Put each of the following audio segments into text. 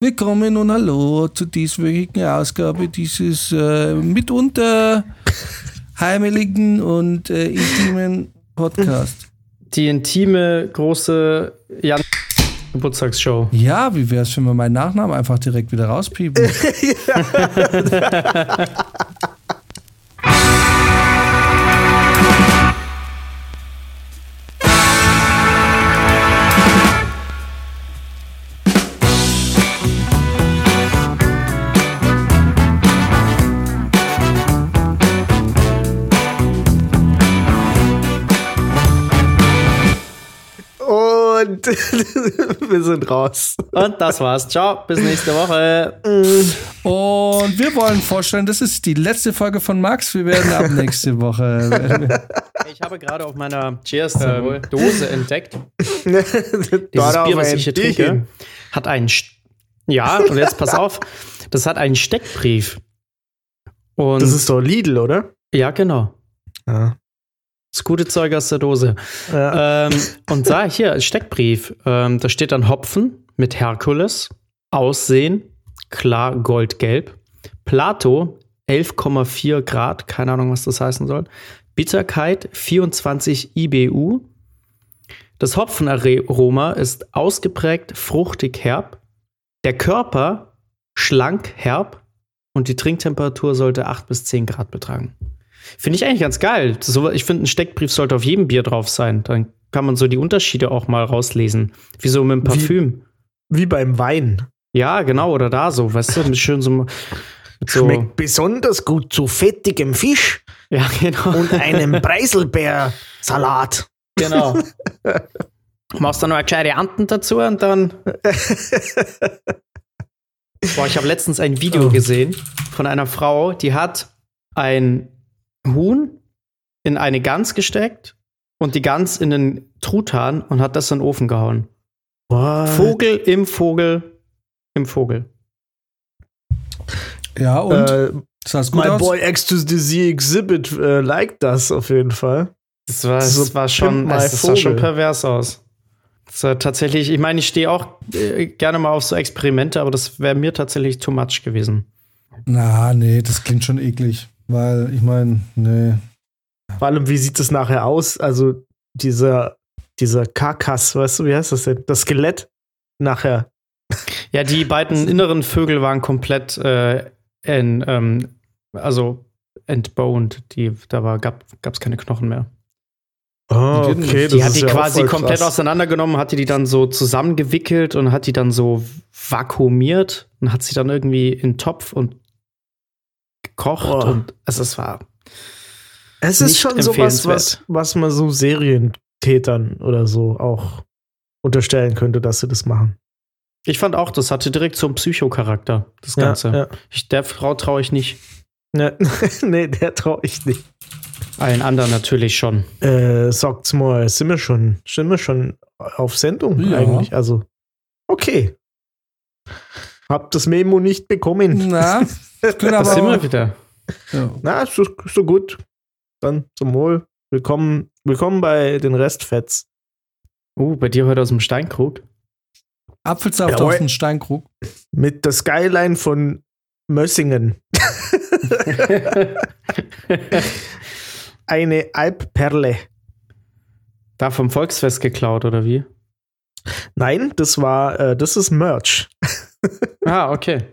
Willkommen und hallo zu dieswöchigen Ausgabe dieses äh, mitunter heimeligen und äh, intimen Podcast. Die intime, große Jan Geburtstagsshow. Ja, wie wäre es, wenn wir meinen Nachnamen einfach direkt wieder rauspiepen? wir sind raus. Und das war's. Ciao, bis nächste Woche. Und wir wollen vorstellen, das ist die letzte Folge von Max. Wir werden ab nächste Woche. Ich habe gerade auf meiner Cheers ähm, Dose entdeckt. Dieses Dort Bier, was ich hier trinke, hat einen. St ja, und jetzt pass auf. Das hat einen Steckbrief. Und Das ist doch Lidl, oder? ja, genau. Ja. Das gute Zeug aus der Dose. ja. ähm, und da hier, Steckbrief. Ähm, da steht dann Hopfen mit Herkules. Aussehen, klar goldgelb. Plato, 11,4 Grad. Keine Ahnung, was das heißen soll. Bitterkeit, 24 IBU. Das Hopfenaroma ist ausgeprägt fruchtig herb. Der Körper schlank herb. Und die Trinktemperatur sollte 8 bis 10 Grad betragen. Finde ich eigentlich ganz geil. So, ich finde, ein Steckbrief sollte auf jedem Bier drauf sein. Dann kann man so die Unterschiede auch mal rauslesen. Wie so mit dem Parfüm. Wie beim Wein. Ja, genau, oder da so, weißt du, mit schön so. Mit so Schmeckt besonders gut zu fettigem Fisch ja, genau. und einem Preiselbeersalat. genau. Machst dann noch eine gescheite Anten dazu und dann. Boah, ich habe letztens ein Video Oh. gesehen von einer Frau, die hat ein Huhn in eine Gans gesteckt und die Gans in den Truthahn und hat das in den Ofen gehauen. What? Vogel im Vogel im Vogel. Ja, und? Äh, sah gut my aus? boy Ecstasy Exhibit äh, liked das auf jeden Fall. Das war, So das war schon, es, das sah schon pervers aus. Das war tatsächlich, ich meine, ich stehe auch äh, gerne mal auf so Experimente, aber das wäre mir tatsächlich too much gewesen. Na, nee, das klingt schon eklig. Weil, ich meine, nee. Vor allem, wie sieht das nachher aus? Also, dieser, dieser Karkass, weißt du, wie heißt das denn? Das Skelett nachher. Ja, die beiden inneren Vögel waren komplett äh, in, ähm, also entboned. Die, da war, gab es keine Knochen mehr. Oh, Die geht Die hat die quasi komplett auseinandergenommen, hat die dann so zusammengewickelt und hat die dann so vakuumiert und hat sie dann irgendwie in Topf und gekocht Oh. und also es war Es ist schon sowas, was, was man so Serientätern oder so auch unterstellen könnte, dass sie das machen. Ich fand auch, das hatte direkt so einen Psychocharakter, das Ganze. Ja, Ich, der Frau traue ich nicht. ja. nee, der traue ich nicht. Allen anderen natürlich schon. Äh, sagt's mal, sind wir schon, sind wir schon auf Sendung Ja. eigentlich? Also, okay. Hab das Memo nicht bekommen. Na, das können Da aber sind wir wieder. ja. Na, so, so gut. Dann zum Wohl. Willkommen, willkommen bei den Restfets. Uh, bei dir heute aus dem Steinkrug. Apfelsaft Jawohl. aus dem Steinkrug. Mit der Skyline von Mössingen. Eine Alpperle. da vom Volksfest geklaut, oder wie? Nein, das war, äh, das ist Merch. Ah, okay.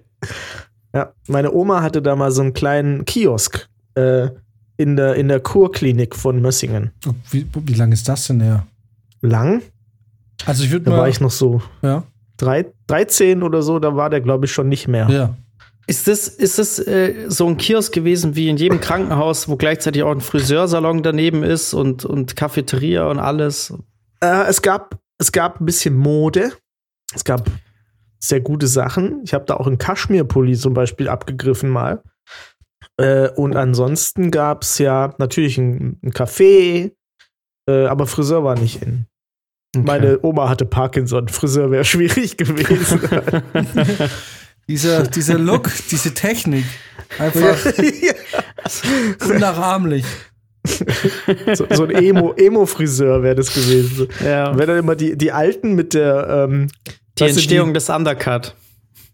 Ja, meine Oma hatte da mal so einen kleinen Kiosk äh, in, der, in der Kurklinik von Mössingen. Wie, wie lange ist das denn her? Lang, Also ich würde da mal. war ich noch so ja, drei, 13 oder so, da war der, glaube ich, schon nicht mehr. ja. Ist das, ist das äh, so ein Kiosk gewesen wie in jedem Krankenhaus, wo gleichzeitig auch ein Friseursalon daneben ist und, und Cafeteria und alles? Äh, es, gab, es gab ein bisschen Mode. Es gab sehr gute Sachen. Ich habe da auch einen Kaschmirpulli zum Beispiel abgegriffen mal. Äh, und ansonsten gab es ja natürlich ein, ein Café, äh, aber Friseur war nicht in. Okay. Meine Oma hatte Parkinson. Friseur wäre schwierig gewesen. Dieser, dieser Look, diese Technik. Einfach unnachahmlich. so, so ein Emo- Emo-Friseur wäre das gewesen. ja. Wenn dann immer die, die Alten mit der, ähm, Die weißt Entstehung des Undercut.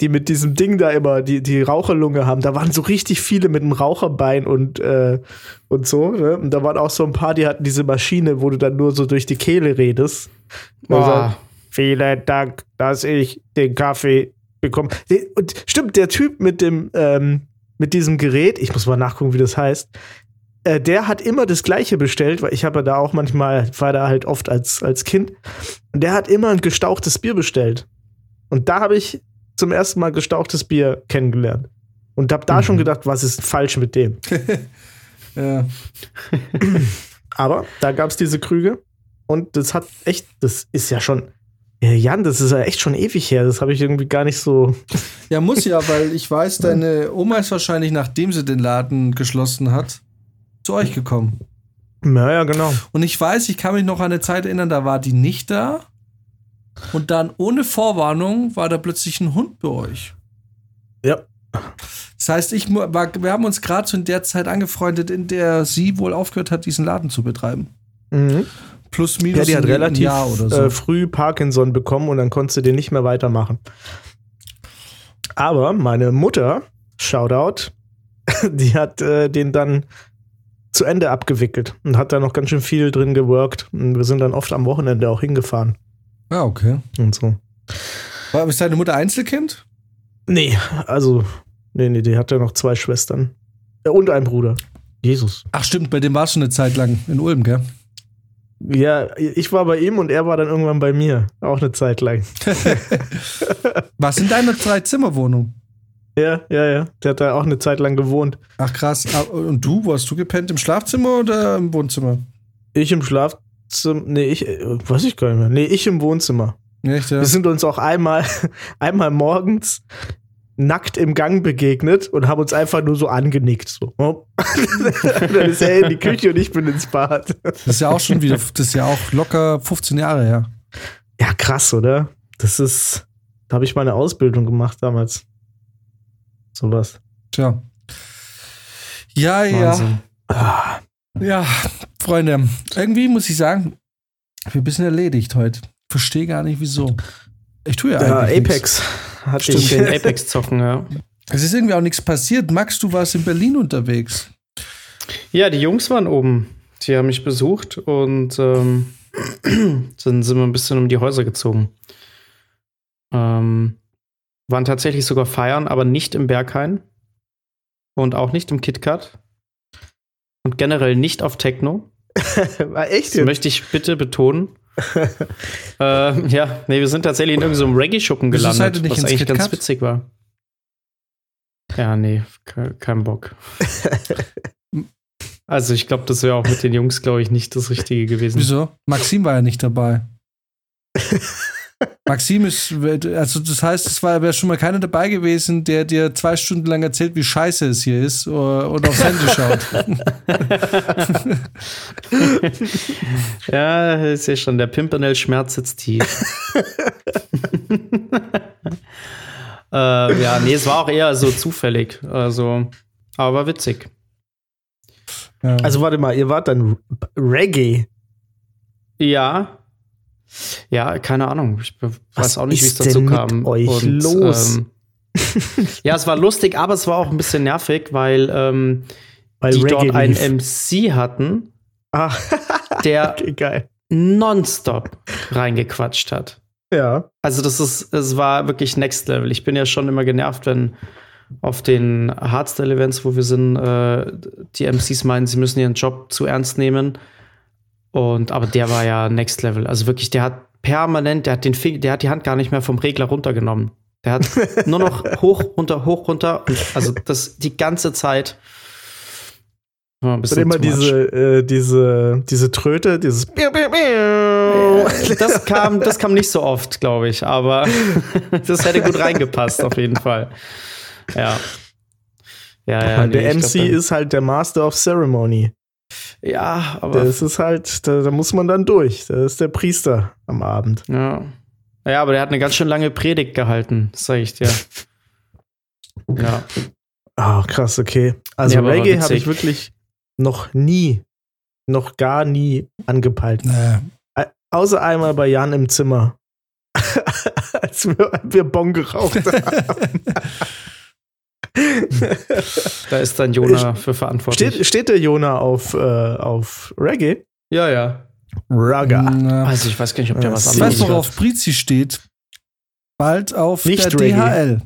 die mit diesem Ding da immer, die, die Raucherlunge haben, da waren so richtig viele mit einem Raucherbein und, äh, und so. Ne? Und da waren auch so ein paar, die hatten diese Maschine, wo du dann nur so durch die Kehle redest. Also, vielen Dank, dass ich den Kaffee bekomme. Und stimmt, der Typ mit dem, ähm, mit diesem Gerät, ich muss mal nachgucken, wie das heißt, äh, der hat immer das Gleiche bestellt, weil ich habe ja da auch manchmal, war da halt oft als, als Kind. Und der hat immer ein gestauchtes Bier bestellt. Und da habe ich zum ersten Mal gestauchtes Bier kennengelernt. Und habe da mhm. schon gedacht, was ist falsch mit dem? ja. Aber da gab es diese Krüge. Und das hat echt, das ist ja schon, Jan, das ist ja echt schon ewig her. Das habe ich irgendwie gar nicht so. Ja, muss ja, weil ich weiß, deine Oma ist wahrscheinlich, nachdem sie den Laden geschlossen hat, zu euch gekommen. Naja, genau. Und ich weiß, ich kann mich noch an eine Zeit erinnern, da war die nicht da. Und dann ohne Vorwarnung war da plötzlich ein Hund bei euch. Ja. Das heißt, ich, wir haben uns gerade zu der Zeit angefreundet, in der sie wohl aufgehört hat, diesen Laden zu betreiben. Mhm. Plus minus ja, die hat relativ so. äh, früh Parkinson bekommen und dann konntest du den nicht mehr weitermachen. Aber meine Mutter, Shoutout, die hat äh, den dann zu Ende abgewickelt und hat da noch ganz schön viel drin geworkt. Und wir sind dann oft am Wochenende auch hingefahren. Ah, okay. Und so. War, ist deine Mutter Einzelkind? Nee, also, nee, nee, die hat ja noch zwei Schwestern. Und einen Bruder. Jesus. Ach, stimmt, bei dem warst du eine Zeit lang in Ulm, gell? Ja, ich war bei ihm und er war dann irgendwann bei mir. Auch eine Zeit lang. Was in deiner Drei-Zimmer-Wohnung? Ja, ja, ja. Der hat da auch eine Zeit lang gewohnt. Ach krass. Ah, und du, wo hast du gepennt? Im Schlafzimmer oder im Wohnzimmer? Ich im Schlafzimmer. Nee, ich, äh, weiß ich gar nicht mehr. Nee, ich im Wohnzimmer. Echt, ja? Wir sind uns auch einmal, einmal morgens nackt im Gang begegnet und haben uns einfach nur so angenickt. So. dann ist er in die Küche und ich bin ins Bad. Das ist ja auch schon wieder, das ist ja auch locker 15 Jahre her. Ja, krass, oder? Das ist, da habe ich meine Ausbildung gemacht damals. Sowas. Tja. Ja, Wahnsinn. ja. Ja, Freunde, irgendwie muss ich sagen, wir bisschen erledigt heute. Verstehe gar nicht wieso. Ich tue ja, ja Apex. Hat Stimmt, den Apex zocken, ja. Es ist irgendwie auch nichts passiert. Max, du warst in Berlin unterwegs. Ja, die Jungs waren oben. Die haben mich besucht und ähm, dann sind wir ein bisschen um die Häuser gezogen. Ähm, waren tatsächlich sogar feiern, aber nicht im Berghain und auch nicht im KitKat und generell nicht auf Techno. War echt? Das möchte ich bitte betonen. äh, ja, nee, wir sind tatsächlich in irgendeinem Reggae-Schuppen gelandet, was eigentlich ganz witzig war. Ja, nee, kein Bock. also ich glaube, das wäre auch mit den Jungs, glaube ich, nicht das Richtige gewesen. Wieso? Maxim war ja nicht dabei. Maxim ist, also das heißt, es war wäre schon mal keiner dabei gewesen, der dir zwei Stunden lang erzählt, wie scheiße es hier ist und aufs Handy schaut. ja, ist ja schon, der Pimpernel-Schmerz sitzt tief. äh, ja, nee, es war auch eher so zufällig. Also, aber war witzig. Ja. Also warte mal, ihr wart dann Reggae. Ja, ja, keine Ahnung. Ich weiß auch nicht, wie es dazu kam. Euch Und, los? Ähm, ja, es war lustig, aber es war auch ein bisschen nervig, weil, ähm, weil die Reggae dort einen MC hatten, ah. der okay, nonstop reingequatscht hat. Ja. Also das ist, es war wirklich Next Level. Ich bin ja schon immer genervt, wenn auf den Hardstyle-Events, wo wir sind, äh, die MCs meinen, sie müssen ihren Job zu ernst nehmen und aber der war ja Next Level. Also wirklich, der hat permanent, der hat den Finger, der hat die Hand gar nicht mehr vom Regler runtergenommen. Der hat nur noch hoch, runter, hoch, runter. Also das die ganze Zeit. Ein und immer diese, äh, diese, diese Tröte, dieses. Das kam, das kam nicht so oft, glaube ich, aber das hätte gut reingepasst, auf jeden Fall. Ja. Ja, ja. Nee, der MC glaub, ist halt der Master of Ceremony. Ja, aber. Das ist halt, da, da, muss man dann durch. Da ist der Priester am Abend. Ja. Ja, aber der hat eine ganz schön lange Predigt gehalten, sag ich dir. ja. Ah, oh, krass, okay. Also nee, Reggae habe ich wirklich noch nie, noch gar nie angepeilt. Nee. Außer einmal bei Jan im Zimmer. als wir, wir Bon geraucht haben. da ist dann Jona für verantwortlich. Steht, steht der Jona auf, äh, auf Reggae? Ja, ja. Raga. Also ich weiß gar nicht, ob der was ich anderes weiß, worauf Brizi steht. Bald auf Nicht der Reggae. DHL.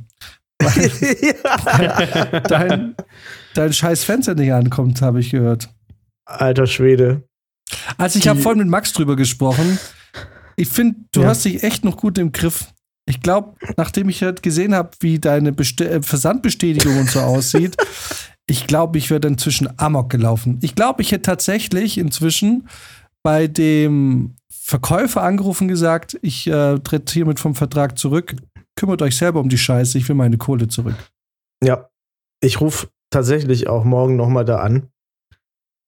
Dein, dein scheiß Fenster nicht ankommt, habe ich gehört. Alter Schwede. Also ich habe vorhin mit Max drüber gesprochen. Ich finde, du Ja. hast dich echt noch gut im Griff. Ich glaube, nachdem ich halt gesehen habe, wie deine Beste äh, Versandbestätigung und so aussieht, ich glaube, ich wäre inzwischen amok gelaufen. Ich glaube, ich hätte tatsächlich inzwischen bei dem Verkäufer angerufen und gesagt, ich äh, tritt hiermit vom Vertrag zurück. Kümmert euch selber um die Scheiße, ich will meine Kohle zurück. Ja. Ich rufe tatsächlich auch morgen nochmal da an.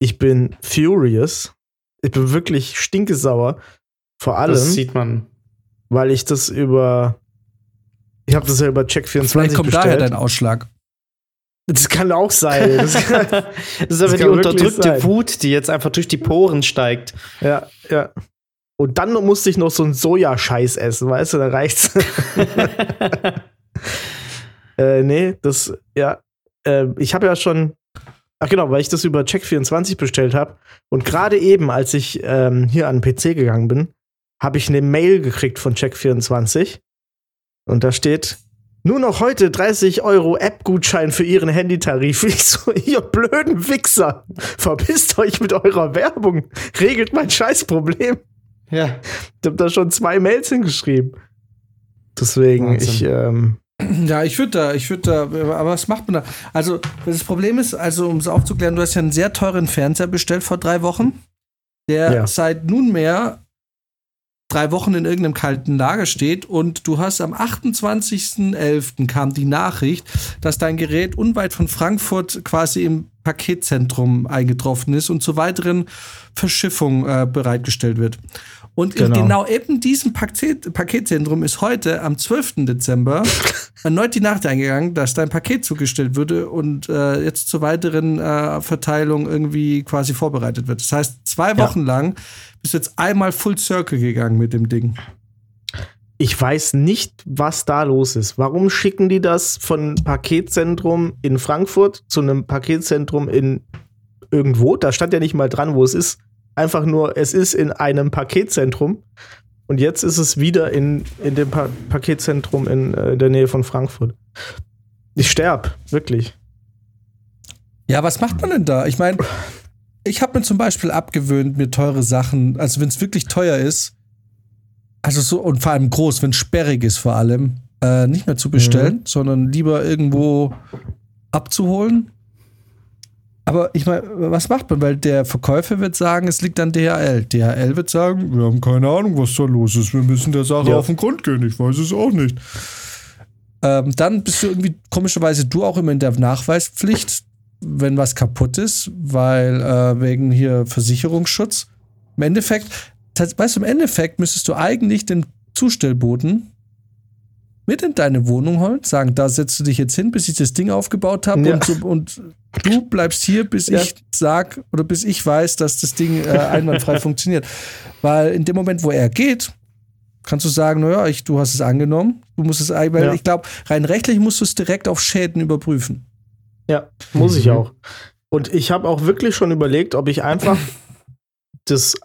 Ich bin furious. Ich bin wirklich stinkesauer. Vor allem, Das sieht man. Weil ich das über. Ich habe das ja über Check24 Vielleicht kommt bestellt. daher dein Ausschlag. das kann auch sein. Das kann, Das ist aber die kann wirklich unterdrückte sein. Wut, die jetzt einfach durch die Poren steigt. ja, ja. Und dann musste ich noch so einen Sojascheiß essen, weißt du, da reicht's. äh, nee, das, ja. Äh, ich habe ja schon. Ach genau, weil ich das über Check24 bestellt habe. Und gerade eben, als ich ähm, hier an den PC gegangen bin, habe ich eine Mail gekriegt von Check24. Und da steht, nur noch heute 30 Euro App-Gutschein für Ihren Handytarif. Ich so, ihr blöden Wichser, verpisst euch mit eurer Werbung. Regelt mein Scheißproblem. Ja. Ich habe da schon zwei Mails hingeschrieben. Deswegen, Wahnsinn. ich, ähm, Ja, ich würde da, ich würde da, aber was macht man da? Also, das Problem ist, also um es aufzuklären, du hast ja einen sehr teuren Fernseher bestellt vor drei Wochen, der Ja. seit nunmehr drei Wochen in irgendeinem kalten Lager steht und du hast am 28.11. kam die Nachricht, dass dein Gerät unweit von Frankfurt quasi im Paketzentrum eingetroffen ist und zur weiteren Verschiffung äh, bereitgestellt wird. Und in Genau. genau eben diesem Paket, Paketzentrum ist heute am 12. Dezember erneut die Nacht eingegangen, dass dein Paket zugestellt würde und äh, jetzt zur weiteren äh, Verteilung irgendwie quasi vorbereitet wird. Das heißt, zwei Ja. Wochen lang bist du jetzt einmal Full Circle gegangen mit dem Ding. ich weiß nicht, was da los ist. Warum schicken die das von Paketzentrum in Frankfurt zu einem Paketzentrum in irgendwo? Da stand ja nicht mal dran, wo es ist. Einfach nur, es ist in einem Paketzentrum. Und jetzt ist es wieder in, in dem pa Paketzentrum in, äh, in der Nähe von Frankfurt. Ich sterb, wirklich. Ja, was macht man denn da? Ich meine, ich habe mir zum Beispiel abgewöhnt, mir teure Sachen, also wenn es wirklich teuer ist, also so und vor allem groß, wenn es sperrig ist vor allem, äh, nicht mehr zu bestellen, sondern lieber irgendwo abzuholen. Aber ich meine, was macht man? Weil der Verkäufer wird sagen, es liegt an DHL. DHL wird sagen, wir haben keine Ahnung, was da los ist. Wir müssen der Sache Ja. auf den Grund gehen. Ich weiß es auch nicht. Ähm, dann bist du irgendwie komischerweise du auch immer in der Nachweispflicht, wenn was kaputt ist, weil äh, wegen hier Versicherungsschutz. Im Endeffekt, weißt du, im Endeffekt müsstest du eigentlich den Zustellboten mit in deine Wohnung holen, sagen, da setzt du dich jetzt hin, bis ich das Ding aufgebaut habe Ja. und, so, und du bleibst hier, bis Ja. ich sag oder bis ich weiß, dass das Ding äh, einwandfrei funktioniert. Weil in dem Moment, wo er geht, kannst du sagen, naja, ich, du hast es angenommen, du musst es, weil Ja. ich glaube, rein rechtlich musst du es direkt auf Schäden überprüfen. Ja, muss ich Mhm. auch. Und ich habe auch wirklich schon überlegt, ob ich einfach das,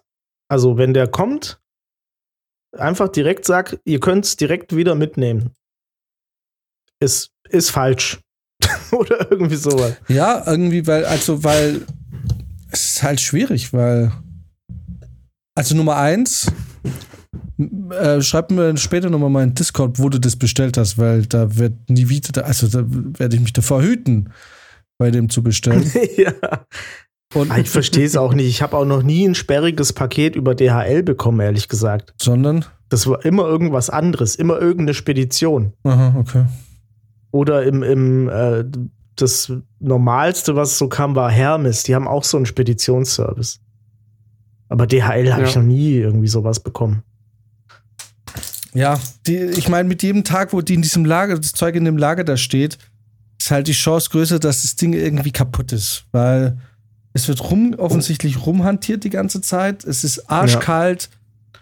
also wenn der kommt, einfach direkt sag, ihr könnt es direkt wieder mitnehmen. Ist, ist falsch. Oder irgendwie sowas. Ja, irgendwie, weil, also, weil es ist halt schwierig, weil. Also Nummer eins, äh, schreib mir später nochmal mal in Discord, wo du das bestellt hast, weil da wird nie wieder, also da werde ich mich davor hüten, bei dem zu bestellen. ja. Und, Ah, Ich verstehe es auch nicht. Ich habe auch noch nie ein sperriges Paket über DHL bekommen, ehrlich gesagt. sondern, Das war immer irgendwas anderes, immer irgendeine Spedition. aha, okay. Oder im, im äh, das Normalste, was so kam, war Hermes. Die haben auch so einen Speditionsservice. Aber DHL habe ich Ja. noch nie irgendwie sowas bekommen. Ja, die, ich meine, mit jedem Tag, wo die in diesem Lager, das Zeug in dem Lager da steht, ist halt die Chance größer, dass das Ding irgendwie kaputt ist. Weil es wird rum, offensichtlich rumhantiert die ganze Zeit. Es ist arschkalt.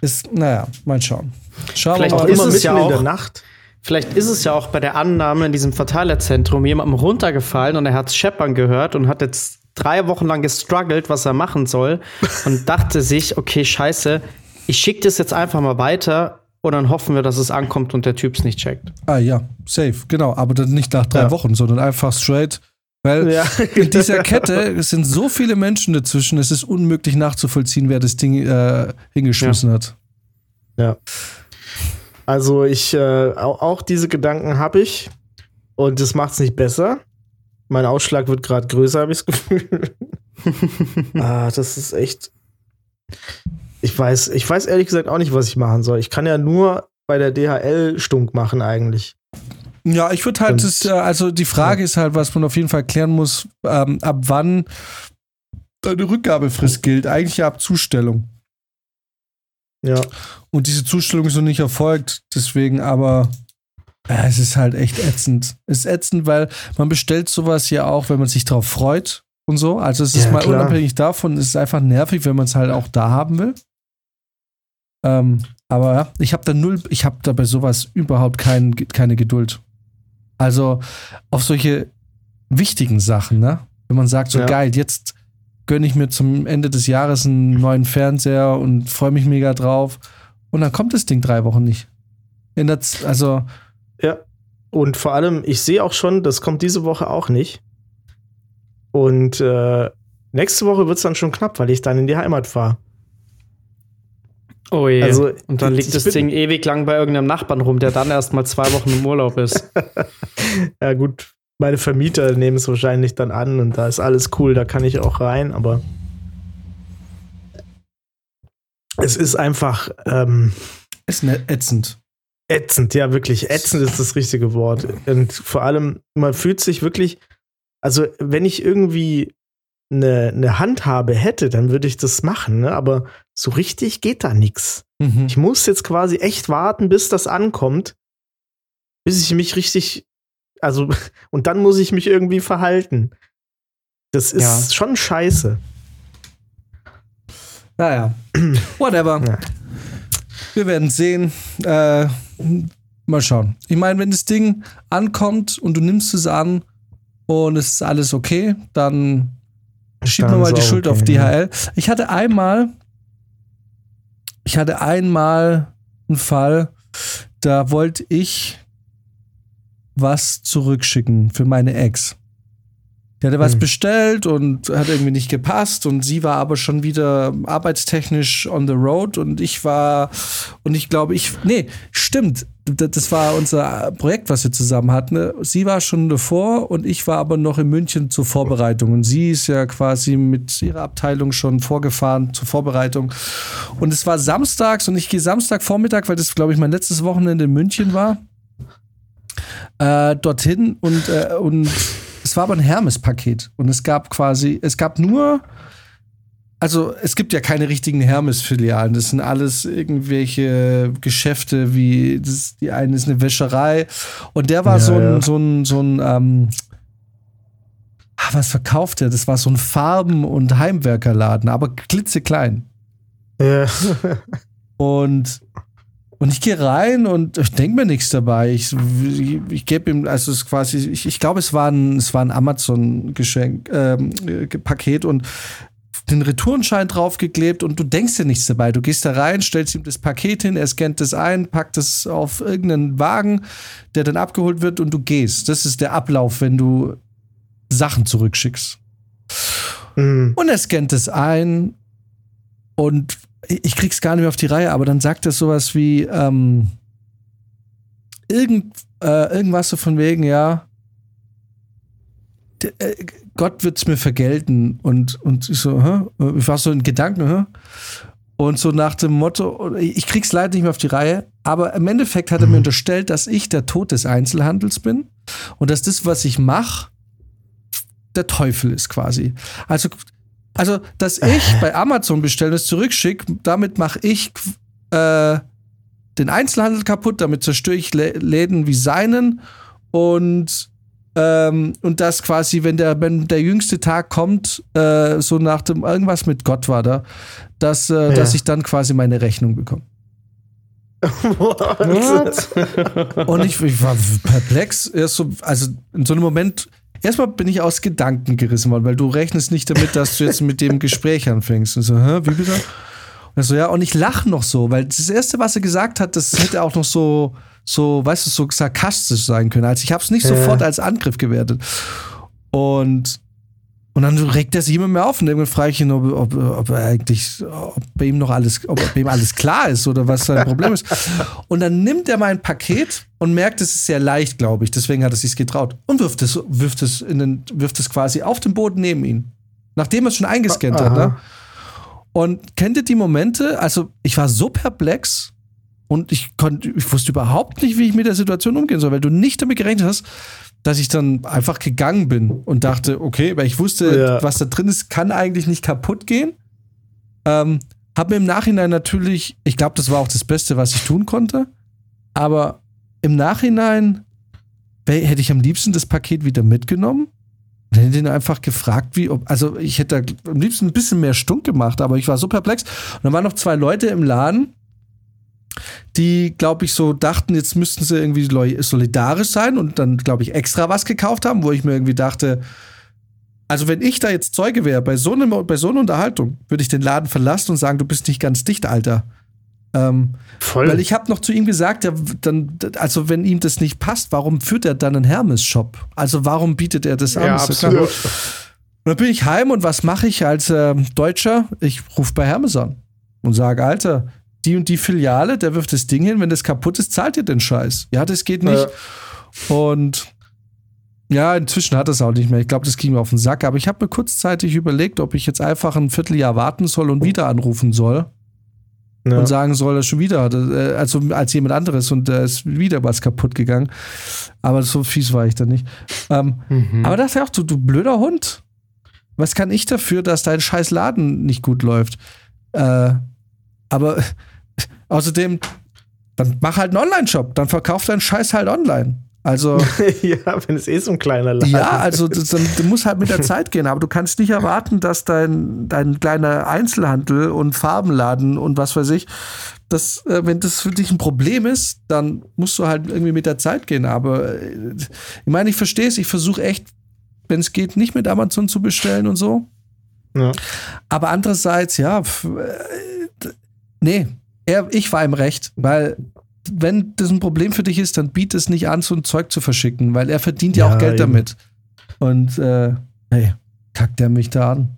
ist, naja, mal schauen. Schauen Vielleicht wir mal. ist immer es mitten ja in auch- der Nacht. Vielleicht ist es ja auch bei der Annahme in diesem Verteilerzentrum jemandem runtergefallen und er hat scheppern gehört und hat jetzt drei Wochen lang gestruggelt, was er machen soll und dachte sich, okay, scheiße, ich schicke das jetzt einfach mal weiter und dann hoffen wir, dass es ankommt und der Typ's nicht checkt. Ah ja, safe, genau. Aber dann nicht nach drei Ja. Wochen, sondern einfach straight. Weil Ja. in dieser Kette sind so viele Menschen dazwischen, es ist unmöglich nachzuvollziehen, wer das Ding äh, hingeschmissen hat. Ja. Also ich, äh, auch, auch diese Gedanken habe ich und das macht es nicht besser. Mein Ausschlag wird gerade größer, habe ich das Gefühl. ah, das ist echt. Ich weiß, ich weiß ehrlich gesagt auch nicht, was ich machen soll. Ich kann ja nur bei der DHL stunk machen eigentlich. Ja, ich würde halt, das, äh, also die Frage ist halt, was man auf jeden Fall klären muss, ähm, ab wann deine Rückgabefrist gilt. Eigentlich ja ab Zustellung. Ja. Und diese Zustellung ist noch nicht erfolgt, deswegen aber ja, es ist halt echt ätzend. Es ist ätzend, weil man bestellt sowas ja auch, wenn man sich drauf freut und so. Also es ist Ja, mal klar. unabhängig davon, es ist einfach nervig, wenn man es halt auch da haben will. Ähm, aber ja, ich habe da null, ich habe da bei sowas überhaupt kein, keine Geduld. Also auf solche wichtigen Sachen, ne? Wenn man sagt, so Ja. geil, jetzt gönne ich mir zum Ende des Jahres einen neuen Fernseher und freue mich mega drauf. Und dann kommt das Ding drei Wochen nicht. In der Z also, Ja. Und vor allem, ich sehe auch schon, das kommt diese Woche auch nicht. Und äh, nächste Woche wird es dann schon knapp, weil ich dann in die Heimat fahre. Oh je. Also, und dann liegt das Ding ewig lang bei irgendeinem Nachbarn rum, der dann erst mal zwei Wochen im Urlaub ist. Ja, gut, meine Vermieter nehmen es wahrscheinlich dann an und da ist alles cool, da kann ich auch rein, aber es ist einfach ähm, ist ätzend. ätzend, ja, wirklich. Ätzend ist das richtige Wort. Und vor allem, man fühlt sich wirklich, also wenn ich irgendwie eine, eine Handhabe hätte, dann würde ich das machen, ne? aber so richtig geht da nichts. Mhm. Ich muss jetzt quasi echt warten, bis das ankommt, bis ich mich richtig, also, und dann muss ich mich irgendwie verhalten. Das ist Ja. schon scheiße. Naja, whatever. Ja. Wir werden sehen. Äh, mal schauen. Ich meine, wenn das Ding ankommt und du nimmst es an und es ist alles okay, dann schieben wir Dann mal die Schuld okay, auf ja. DHL. Ich hatte einmal, ich hatte einmal einen Fall, da wollte ich was zurückschicken für meine Ex. Die hatte was Hm. bestellt und hat irgendwie nicht gepasst und sie war aber schon wieder arbeitstechnisch on the road und ich war und ich glaube, ich nee, stimmt. Das war unser Projekt, was wir zusammen hatten. Sie war schon davor und ich war aber noch in München zur Vorbereitung und sie ist ja quasi mit ihrer Abteilung schon vorgefahren zur Vorbereitung und es war samstags und ich gehe Samstagvormittag, weil das glaube ich mein letztes Wochenende in München war äh, dorthin und, äh, und es war aber ein Hermes-Paket. Und es gab quasi, es gab nur, also es gibt ja keine richtigen Hermes-Filialen. Das sind alles irgendwelche Geschäfte, wie das, die eine ist eine Wäscherei. Und der war Ja, so ein, ja. so ein, so ein, ähm, ah, was verkauft er? Das war so ein Farben- und Heimwerkerladen, aber klitzeklein. Ja. Und, und ich gehe rein und ich denke mir nichts dabei. Ich, ich, ich gebe ihm, also es ist quasi, ich, ich glaube, es war ein, es war ein Amazon-Geschenk, ähm, äh, Paket und den Retourenschein draufgeklebt und du denkst dir nichts dabei. Du gehst da rein, stellst ihm das Paket hin, er scannt das ein, packt es auf irgendeinen Wagen, der dann abgeholt wird und du gehst. Das ist der Ablauf, wenn du Sachen zurückschickst. Mhm. Und er scannt es ein und ich krieg's gar nicht mehr auf die Reihe, aber dann sagt er sowas wie ähm, irgend, äh, irgendwas so von wegen, ja, äh, Gott wird's mir vergelten und, und ich so, hä? ich war so in Gedanken, hä? Und so nach dem Motto, ich krieg's leider nicht mehr auf die Reihe, aber im Endeffekt hat er mir unterstellt, dass ich der Tod des Einzelhandels bin und dass das, was ich mache, der Teufel ist quasi. Also, also dass ich bei Amazon bestelle, es zurückschicke, damit mache ich äh, den Einzelhandel kaputt, damit zerstöre ich Lä Läden wie seinen und ähm, und das quasi, wenn der, wenn der jüngste Tag kommt, äh, so nach dem irgendwas mit Gott war da, dass, äh, Ja. dass ich dann quasi meine Rechnung bekomme. und ich, ich, war perplex. Erst so, also in so einem Moment, erstmal bin ich aus Gedanken gerissen worden, weil du rechnest nicht damit, dass du jetzt mit dem Gespräch anfängst. Und so, hä, wie bitte? Und so, ja, und ich lache noch so, weil das erste, was er gesagt hat, das hätte auch noch so, so, weißt du, so sarkastisch sein können. Also ich habe es nicht ja. sofort als Angriff gewertet. Und und dann regt er sich immer mehr auf und irgendwann frage ich ihn, ob, ob, ob er eigentlich, ob bei ihm noch alles, ob bei ihm alles klar ist oder was sein Problem ist. Und dann nimmt er mein Paket und merkt, es ist sehr leicht, glaube ich. Deswegen hat er sich getraut und wirft es, wirft es in den, wirft es quasi auf den Boden neben ihn. Nachdem er es schon eingescannt Aha. hat, ne? Und kennt ihr die Momente? Also, ich war so perplex und ich konnte, ich wusste überhaupt nicht, wie ich mit der Situation umgehen soll, weil du nicht damit gerechnet hast, dass ich dann einfach gegangen bin und dachte, okay, weil ich wusste, ja. was da drin ist, kann eigentlich nicht kaputt gehen. Ähm, hab mir im Nachhinein natürlich, ich glaube, das war auch das Beste, was ich tun konnte. Aber im Nachhinein hätte ich am liebsten das Paket wieder mitgenommen und hätte ihn einfach gefragt, wie, ob, also ich hätte am liebsten ein bisschen mehr Stunk gemacht, aber ich war so perplex. Und dann waren noch zwei Leute im Laden, die, glaube ich, so dachten, jetzt müssten sie irgendwie solidarisch sein und dann, glaube ich, extra was gekauft haben, wo ich mir irgendwie dachte, also wenn ich da jetzt Zeuge wäre bei so, einem, bei so einer Unterhaltung, würde ich den Laden verlassen und sagen, du bist nicht ganz dicht, Alter. Ähm, Voll. Weil ich habe noch zu ihm gesagt, ja, dann, also wenn ihm das nicht passt, warum führt er dann einen Hermes-Shop? Also warum bietet er das an? Ja, absolut. Und dann bin ich heim und was mache ich als äh, Deutscher? Ich rufe bei Hermes an und sage, Alter, die und die Filiale, der wirft das Ding hin, wenn das kaputt ist, zahlt ihr den Scheiß. Ja, das geht nicht. Ja. Und ja, inzwischen hat es auch nicht mehr. Ich glaube, das ging mir auf den Sack. Aber ich habe mir kurzzeitig überlegt, ob ich jetzt einfach ein Vierteljahr warten soll und wieder anrufen soll. Ja. Und sagen soll, er schon wieder, äh, also als jemand anderes und da ist wieder was kaputt gegangen. Aber so fies war ich da nicht. Ähm, mhm. Aber dachte ich auch, du, du blöder Hund. Was kann ich dafür, dass dein scheiß Laden nicht gut läuft? Äh, aber Außerdem, dann mach halt einen Online-Shop, dann verkauf deinen Scheiß halt online. Also. ja, wenn es eh so ein kleiner Laden Ja, also das, dann, du musst halt mit der Zeit gehen, aber du kannst nicht erwarten, dass dein, dein kleiner Einzelhandel und Farbenladen und was weiß ich, das, äh, wenn das für dich ein Problem ist, dann musst du halt irgendwie mit der Zeit gehen. Aber äh, ich meine, ich verstehe es, ich versuche echt, wenn es geht, nicht mit Amazon zu bestellen und so. Ja. Aber andererseits, ja, äh, nee, er, ich war im Recht, weil wenn das ein Problem für dich ist, dann biet es nicht an, so ein Zeug zu verschicken, weil er verdient ja, ja auch Geld eben. damit. Und äh, hey, kackt er mich da an.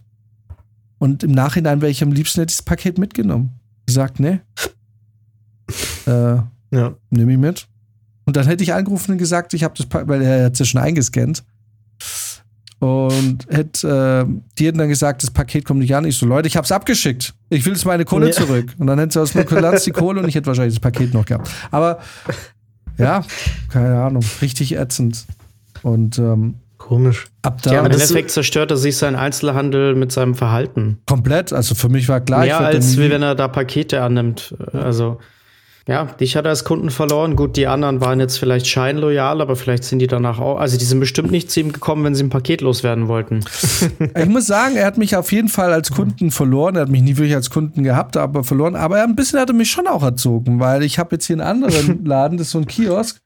Und im Nachhinein wäre ich am liebsten hätte ich das Paket mitgenommen. Gesagt, nee. äh, ja. Nehme ich mit. Und dann hätte ich angerufen und gesagt, ich habe das, weil er hat es ja schon eingescannt und hätte, äh, die hätten dann gesagt, das Paket kommt nicht an. Ich so, Leute, ich hab's abgeschickt. Ich will jetzt meine Kohle ja. zurück. Und dann hätten sie aus mir Kulanz die Kohle und ich hätte wahrscheinlich das Paket noch gehabt. Aber ja, keine Ahnung, richtig ätzend. Und ähm, Komisch. Ab da. Ja, im Endeffekt zerstört er sich seinen Einzelhandel mit seinem Verhalten. Komplett. Also für mich war klar. Mehr als wie wenn er da Pakete annimmt. Also ja, dich hat er als Kunden verloren. Gut, die anderen waren jetzt vielleicht scheinloyal, aber vielleicht sind die danach auch. Also, die sind bestimmt nicht zu ihm gekommen, wenn sie ein Paket loswerden wollten. ich muss sagen, er hat mich auf jeden Fall als Kunden verloren. Er hat mich nie wirklich als Kunden gehabt, aber verloren. Aber ein bisschen hat er mich schon auch erzogen, weil ich habe jetzt hier einen anderen Laden, das ist so ein Kiosk.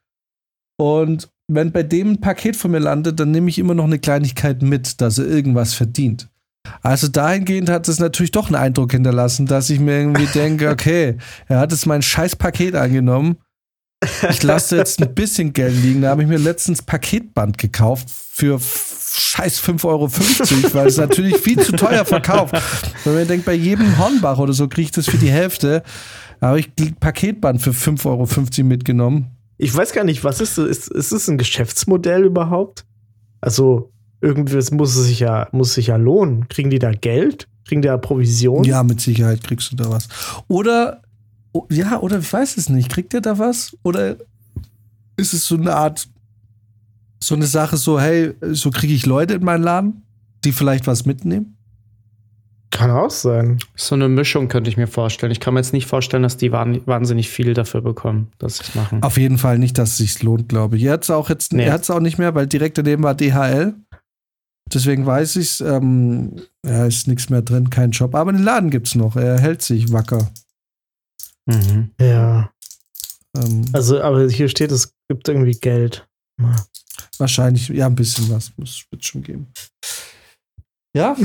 Und wenn bei dem ein Paket von mir landet, dann nehme ich immer noch eine Kleinigkeit mit, dass er irgendwas verdient. Also dahingehend hat es natürlich doch einen Eindruck hinterlassen, dass ich mir irgendwie denke, okay, er hat jetzt mein scheiß Paket angenommen. Ich lasse jetzt ein bisschen Geld liegen. Da habe ich mir letztens Paketband gekauft für scheiß 5,50 Euro, weil es natürlich viel zu teuer verkauft. Wenn man denkt, bei jedem Hornbach oder so kriege ich das für die Hälfte. Da habe ich Paketband für 5,50 Euro mitgenommen. Ich weiß gar nicht, was ist das? Ist, ist es ein Geschäftsmodell überhaupt? Also, irgendwas muss sich ja, muss sich ja lohnen. Kriegen die da Geld? Kriegen die da Provision? Ja, mit Sicherheit kriegst du da was. Oder, ja, oder ich weiß es nicht. Kriegt ihr da was? Oder ist es so eine Art, so eine Sache, so, hey, so kriege ich Leute in meinen Laden, die vielleicht was mitnehmen? Kann auch sein. So eine Mischung könnte ich mir vorstellen. Ich kann mir jetzt nicht vorstellen, dass die wahnsinnig viel dafür bekommen, dass sie es machen. Auf jeden Fall nicht, dass es sich lohnt, glaube ich. Er hat es auch jetzt, nee. er hat es auch nicht mehr, weil direkt daneben war DHL. Deswegen weiß ich es. Ähm, ja, ist nichts mehr drin, kein Job. Aber den Laden gibt es noch. Er hält sich wacker. Mhm. Ja. Ähm, Also, aber hier steht, es gibt irgendwie Geld. Wahrscheinlich, ja, ein bisschen was muss es schon geben. Ja.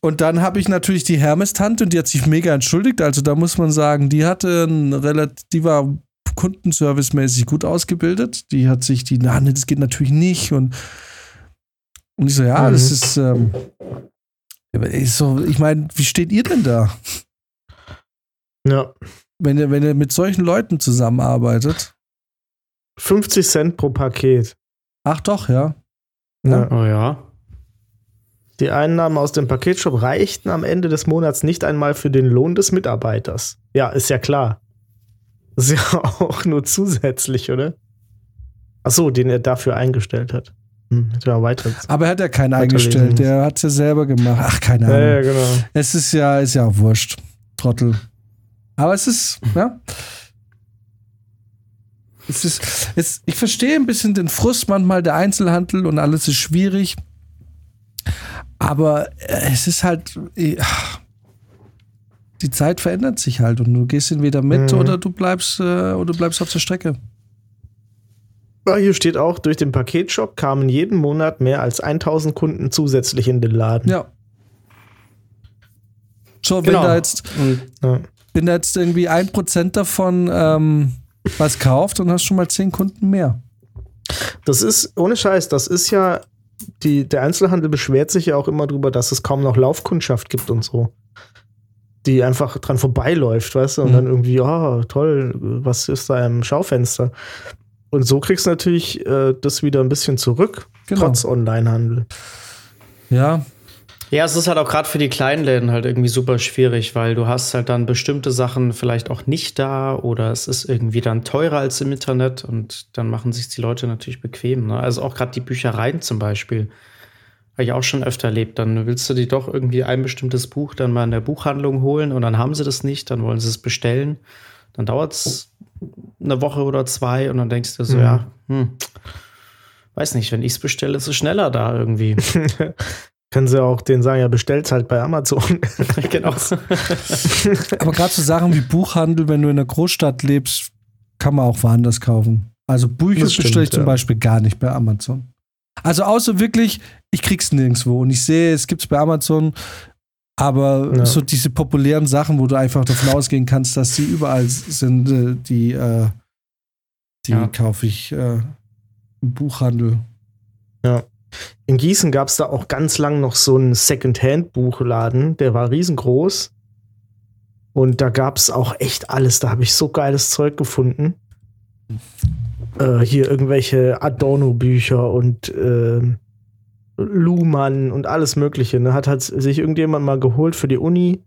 Und dann habe ich natürlich die Hermes-Tante und die hat sich mega entschuldigt. Also da muss man sagen, die hatte ein relativ, die war kundenservicemäßig gut ausgebildet. Die hat sich die, na, nee, das geht natürlich nicht. Und, und ich so, ja, Mhm. das ist, ähm, ich so, ich meine, wie steht ihr denn da? Ja. Wenn ihr, wenn ihr mit solchen Leuten zusammenarbeitet? 50 Cent pro Paket. Ach doch, ja. Ja. Oh ja. Die Einnahmen aus dem Paketshop reichten am Ende des Monats nicht einmal für den Lohn des Mitarbeiters. Ja, ist ja klar. Ist ja auch nur zusätzlich, oder? Ach so, den er dafür eingestellt hat. Man weiter. Aber er hat ja keinen eingestellt. Der hat es ja selber gemacht. Ach, keine Ahnung. Ja, ja, genau. Es ist ja, ist ja auch wurscht. Trottel. Aber es ist, ja. Es ist, es, ich verstehe ein bisschen den Frust manchmal der Einzelhandel und alles ist schwierig. Aber äh, es ist halt, äh, die Zeit verändert sich halt und du gehst entweder mit Mhm. oder du bleibst, äh, oder du bleibst auf der Strecke. Hier steht auch, durch den Paketshop kamen jeden Monat mehr als 1000 Kunden zusätzlich in den Laden. Ja. So, wenn Genau. da jetzt Ja. wenn da jetzt irgendwie ein Prozent davon ähm, was kauft, dann hast du schon mal zehn Kunden mehr. Das ist, ohne Scheiß, das ist ja, die, der Einzelhandel beschwert sich ja auch immer drüber, dass es kaum noch Laufkundschaft gibt und so. Die einfach dran vorbeiläuft, weißt du, und Mhm. dann irgendwie, oh, toll, was ist da im Schaufenster? Und so kriegst du natürlich äh, das wieder ein bisschen zurück, Genau. trotz Onlinehandel. Ja, Ja, es ist halt auch gerade für die kleinen Läden halt irgendwie super schwierig, weil du hast halt dann bestimmte Sachen vielleicht auch nicht da oder es ist irgendwie dann teurer als im Internet und dann machen sich die Leute natürlich bequem. Ne? Also auch gerade die Büchereien zum Beispiel. Habe ich auch schon öfter erlebt. Dann willst du dir doch irgendwie ein bestimmtes Buch dann mal in der Buchhandlung holen und dann haben sie das nicht, dann wollen sie es bestellen. Dann dauert es eine Woche oder zwei und dann denkst du so, Mhm. ja, hm, weiß nicht, wenn ich es bestelle, ist es schneller da irgendwie. Können sie auch denen sagen, ja, bestellt's halt bei Amazon. genau. aber gerade so Sachen wie Buchhandel, wenn du in einer Großstadt lebst, kann man auch woanders kaufen. Also Bücher bestelle ich zum ja. Beispiel gar nicht bei Amazon. Also außer wirklich, ich krieg's nirgendwo und ich sehe, es gibt's bei Amazon, aber Ja. so diese populären Sachen, wo du einfach davon ausgehen kannst, dass sie überall sind, äh, die, äh, die Ja. kaufe ich äh, im Buchhandel. In Gießen gab es da auch ganz lang noch so einen Secondhand-Buchladen, der war riesengroß. Und da gab es auch echt alles. Da habe ich so geiles Zeug gefunden. Äh, hier irgendwelche Adorno-Bücher und ähm, Luhmann und alles Mögliche. Ne? Hat halt sich irgendjemand mal geholt für die Uni.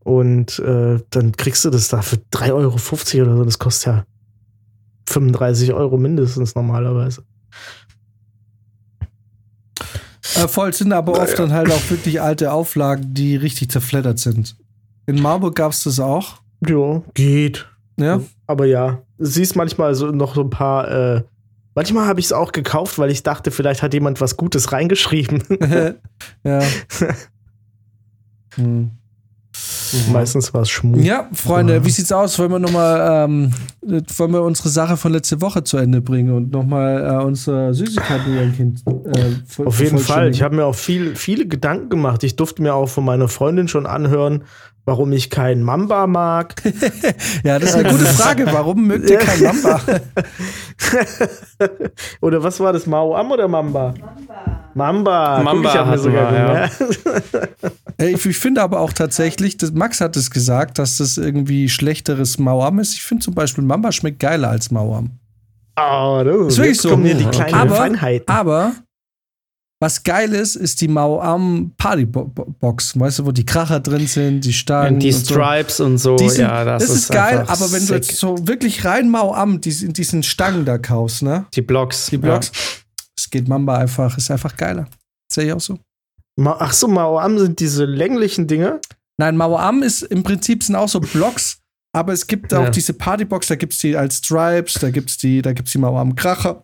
Und äh, dann kriegst du das da für 3,50 Euro oder so. Das kostet ja 35 Euro mindestens normalerweise. Äh, voll sind aber oft dann halt auch wirklich alte Auflagen, die richtig zerfleddert sind. In Marburg gab es das auch. Ja, geht. Ja. Aber ja, siehst manchmal so noch so ein paar. Äh, manchmal habe ich es auch gekauft, weil ich dachte, vielleicht hat jemand was Gutes reingeschrieben. ja. Hm. Meistens war es Schmuck. Ja, Freunde, Ja. wie sieht's aus? Wollen wir nochmal, ähm, wollen wir unsere Sache von letzte Woche zu Ende bringen und nochmal äh, unser Süßigkeiten äh, voll- Auf jeden Fall. Ich habe mir auch viel, viele Gedanken gemacht. Ich durfte mir auch von meiner Freundin schon anhören, warum ich keinen Mamba mag. ja, das ist eine gute Frage. Warum mögt ihr kein Mamba? oder was war das? Mao Am oder Mamba? Mamba. Mamba Guck, ich hab mir sogar ja. ich, ich finde aber auch tatsächlich, das, Max hat es gesagt, dass das irgendwie schlechteres Mauam ist. Ich finde zum Beispiel Mamba schmeckt geiler als Mauam. Oh, du, Ist wirklich jetzt so. kommen hier die Okay. kleinen Aber- Feinheiten. Aber was geil ist, ist die Mauam Party Bo- Bo- Box. Weißt du, wo die Kracher drin sind, die Stangen. Und die und so. Stripes und so, sind, ja, das, das, ist, geil, einfach aber wenn du sick. jetzt so wirklich rein Mau am diesen, diesen Stangen da kaufst, ne? die Blocks, Die Blocks, es geht Mamba einfach, ist einfach geiler. Sehe ich auch so. Ma- Ach so, Mao Am sind diese länglichen Dinge. Nein, Mau am ist im Prinzip sind auch so Blocks, aber es gibt auch Ja. diese Partybox, da gibt es die als Stripes, da gibt es die, da gibt's die Mau am Kracher.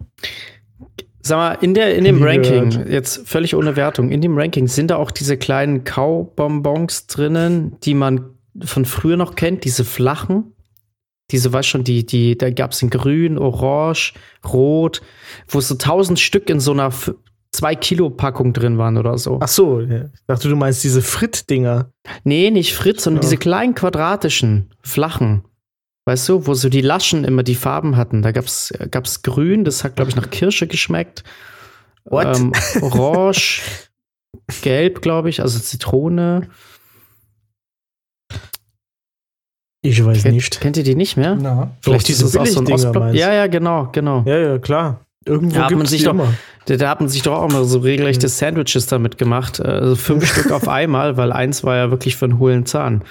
Sag mal, in, der, in dem Ranking, gehört. jetzt völlig ohne Wertung, in dem Ranking sind da auch diese kleinen Kaubonbons drinnen, die man von früher noch kennt, diese flachen. Diese, weißt schon, die, die, da gab es in grün, orange, rot, wo so tausend Stück in so einer 2-Kilo-Packung drin waren oder so. Ach so, ich dachte, du meinst diese Fritt-Dinger. Nee, nicht Fritz, sondern Ja. diese kleinen quadratischen, flachen. Weißt du, wo so die Laschen immer die Farben hatten. Da gab's, äh, gab's grün, das hat, glaube ich, nach Kirsche geschmeckt. What? Ähm, orange, gelb, glaube ich, also Zitrone. Ich weiß Kennt, nicht. kennt ihr die nicht mehr? Na. Vielleicht diese ist es auch so ein Ostblock. Ja, ja, genau, genau. Ja, ja, klar. Irgendwo Ja, hat man sich die doch- immer. Da, da hat man sich doch auch mal so regelrechte Sandwiches damit gemacht. äh, Also fünf Stück auf einmal, weil eins war ja wirklich für einen hohlen Zahn.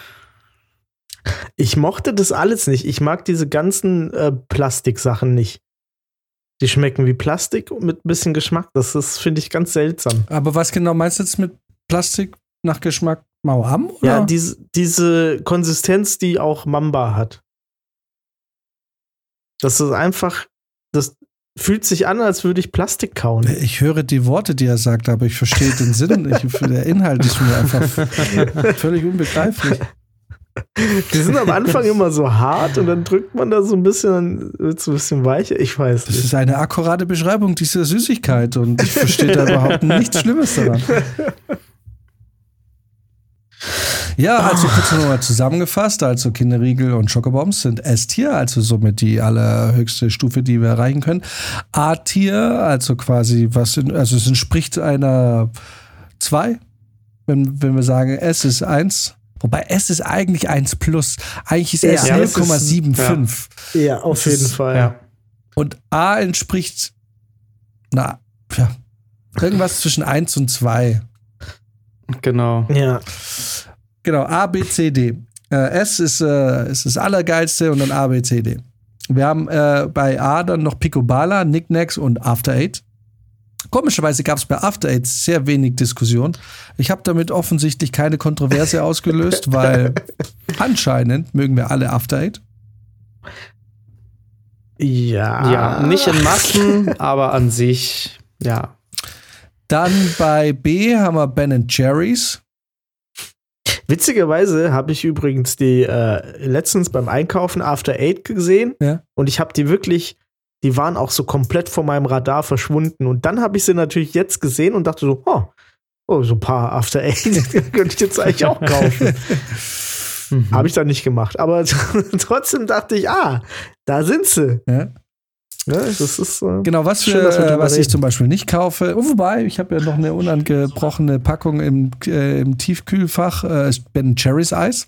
Ich mochte das alles nicht. Ich mag diese ganzen äh, Plastiksachen nicht. Die schmecken wie Plastik mit ein bisschen Geschmack. Das ist, finde ich, ganz seltsam. Aber was genau meinst du jetzt mit Plastik nach Geschmack Mauam? Oder? Ja, diese, diese Konsistenz, die auch Mamba hat. Das ist einfach, das fühlt sich an, als würde ich Plastik kauen. ich höre die Worte, die er sagt, aber ich verstehe den Sinn. Ich, der Inhalt ist mir einfach völlig unbegreiflich. Die sind am Anfang immer so hart und dann drückt man da so ein bisschen, wird es ein bisschen weicher. Ich weiß Das nicht. ist eine akkurate Beschreibung dieser Süßigkeit und ich verstehe da überhaupt nichts Schlimmes daran. Ja, also kurz nochmal zusammengefasst, also Kinderriegel und Schokobombs sind S-Tier, also somit die allerhöchste Stufe, die wir erreichen können. A-Tier, also quasi was, in, also es entspricht einer 2, wenn, wenn wir sagen S ist 1. Wobei S ist eigentlich 1 plus. Eigentlich ist S Ja, es ist- 0,75. Ja, auf Das jeden ist- Fall. Und A entspricht, na, ja, irgendwas zwischen 1 und 2. Genau. Ja. Genau, A, B, C, D. Äh, S ist, äh, ist das Allergeilste und dann A, B, C, D. Wir haben äh, bei A dann noch Picobala, Knickknacks und After Eight. Komischerweise gab es bei After Eight sehr wenig Diskussion. Ich habe damit offensichtlich keine Kontroverse ausgelöst, weil anscheinend mögen wir alle After Eight. Ja. Ja, nicht in Massen, aber an sich, ja. Dann bei B haben wir Ben Jerry's. Witzigerweise habe ich übrigens die äh, letztens beim Einkaufen After Eight gesehen Ja. und ich habe die wirklich, die waren auch so komplett von meinem Radar verschwunden und dann habe ich sie natürlich jetzt gesehen und dachte so, oh, oh so ein paar After Eight könnte ich jetzt eigentlich auch kaufen. Mhm. habe ich dann nicht gemacht, aber trotzdem dachte ich, ah, da sind sie. Ja. Das ist äh, Genau, was, für, Schön, äh, was ich zum Beispiel nicht kaufe. Oh, wobei, ich habe ja noch eine unangebrochene Packung im, äh, im Tiefkühlfach, äh, ist Ben Cherries Eis.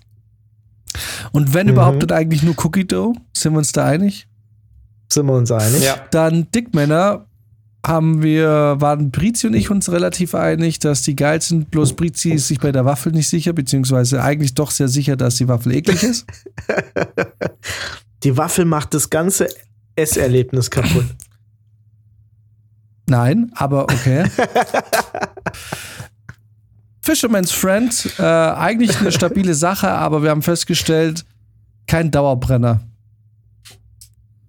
Und wenn Mhm. überhaupt, dann eigentlich nur Cookie Dough. Sind wir uns da einig? Sind wir uns einig. Ja. Dann Dickmänner haben wir, waren Brizi und ich uns relativ einig, dass die geil sind. Bloß Brizi ist sich bei der Waffel nicht sicher, beziehungsweise eigentlich doch sehr sicher, dass die Waffel eklig ist. Die Waffel macht das ganze Esserlebnis kaputt. Nein, aber okay. Fisherman's Friend, äh, eigentlich eine stabile Sache, aber wir haben festgestellt, kein Dauerbrenner.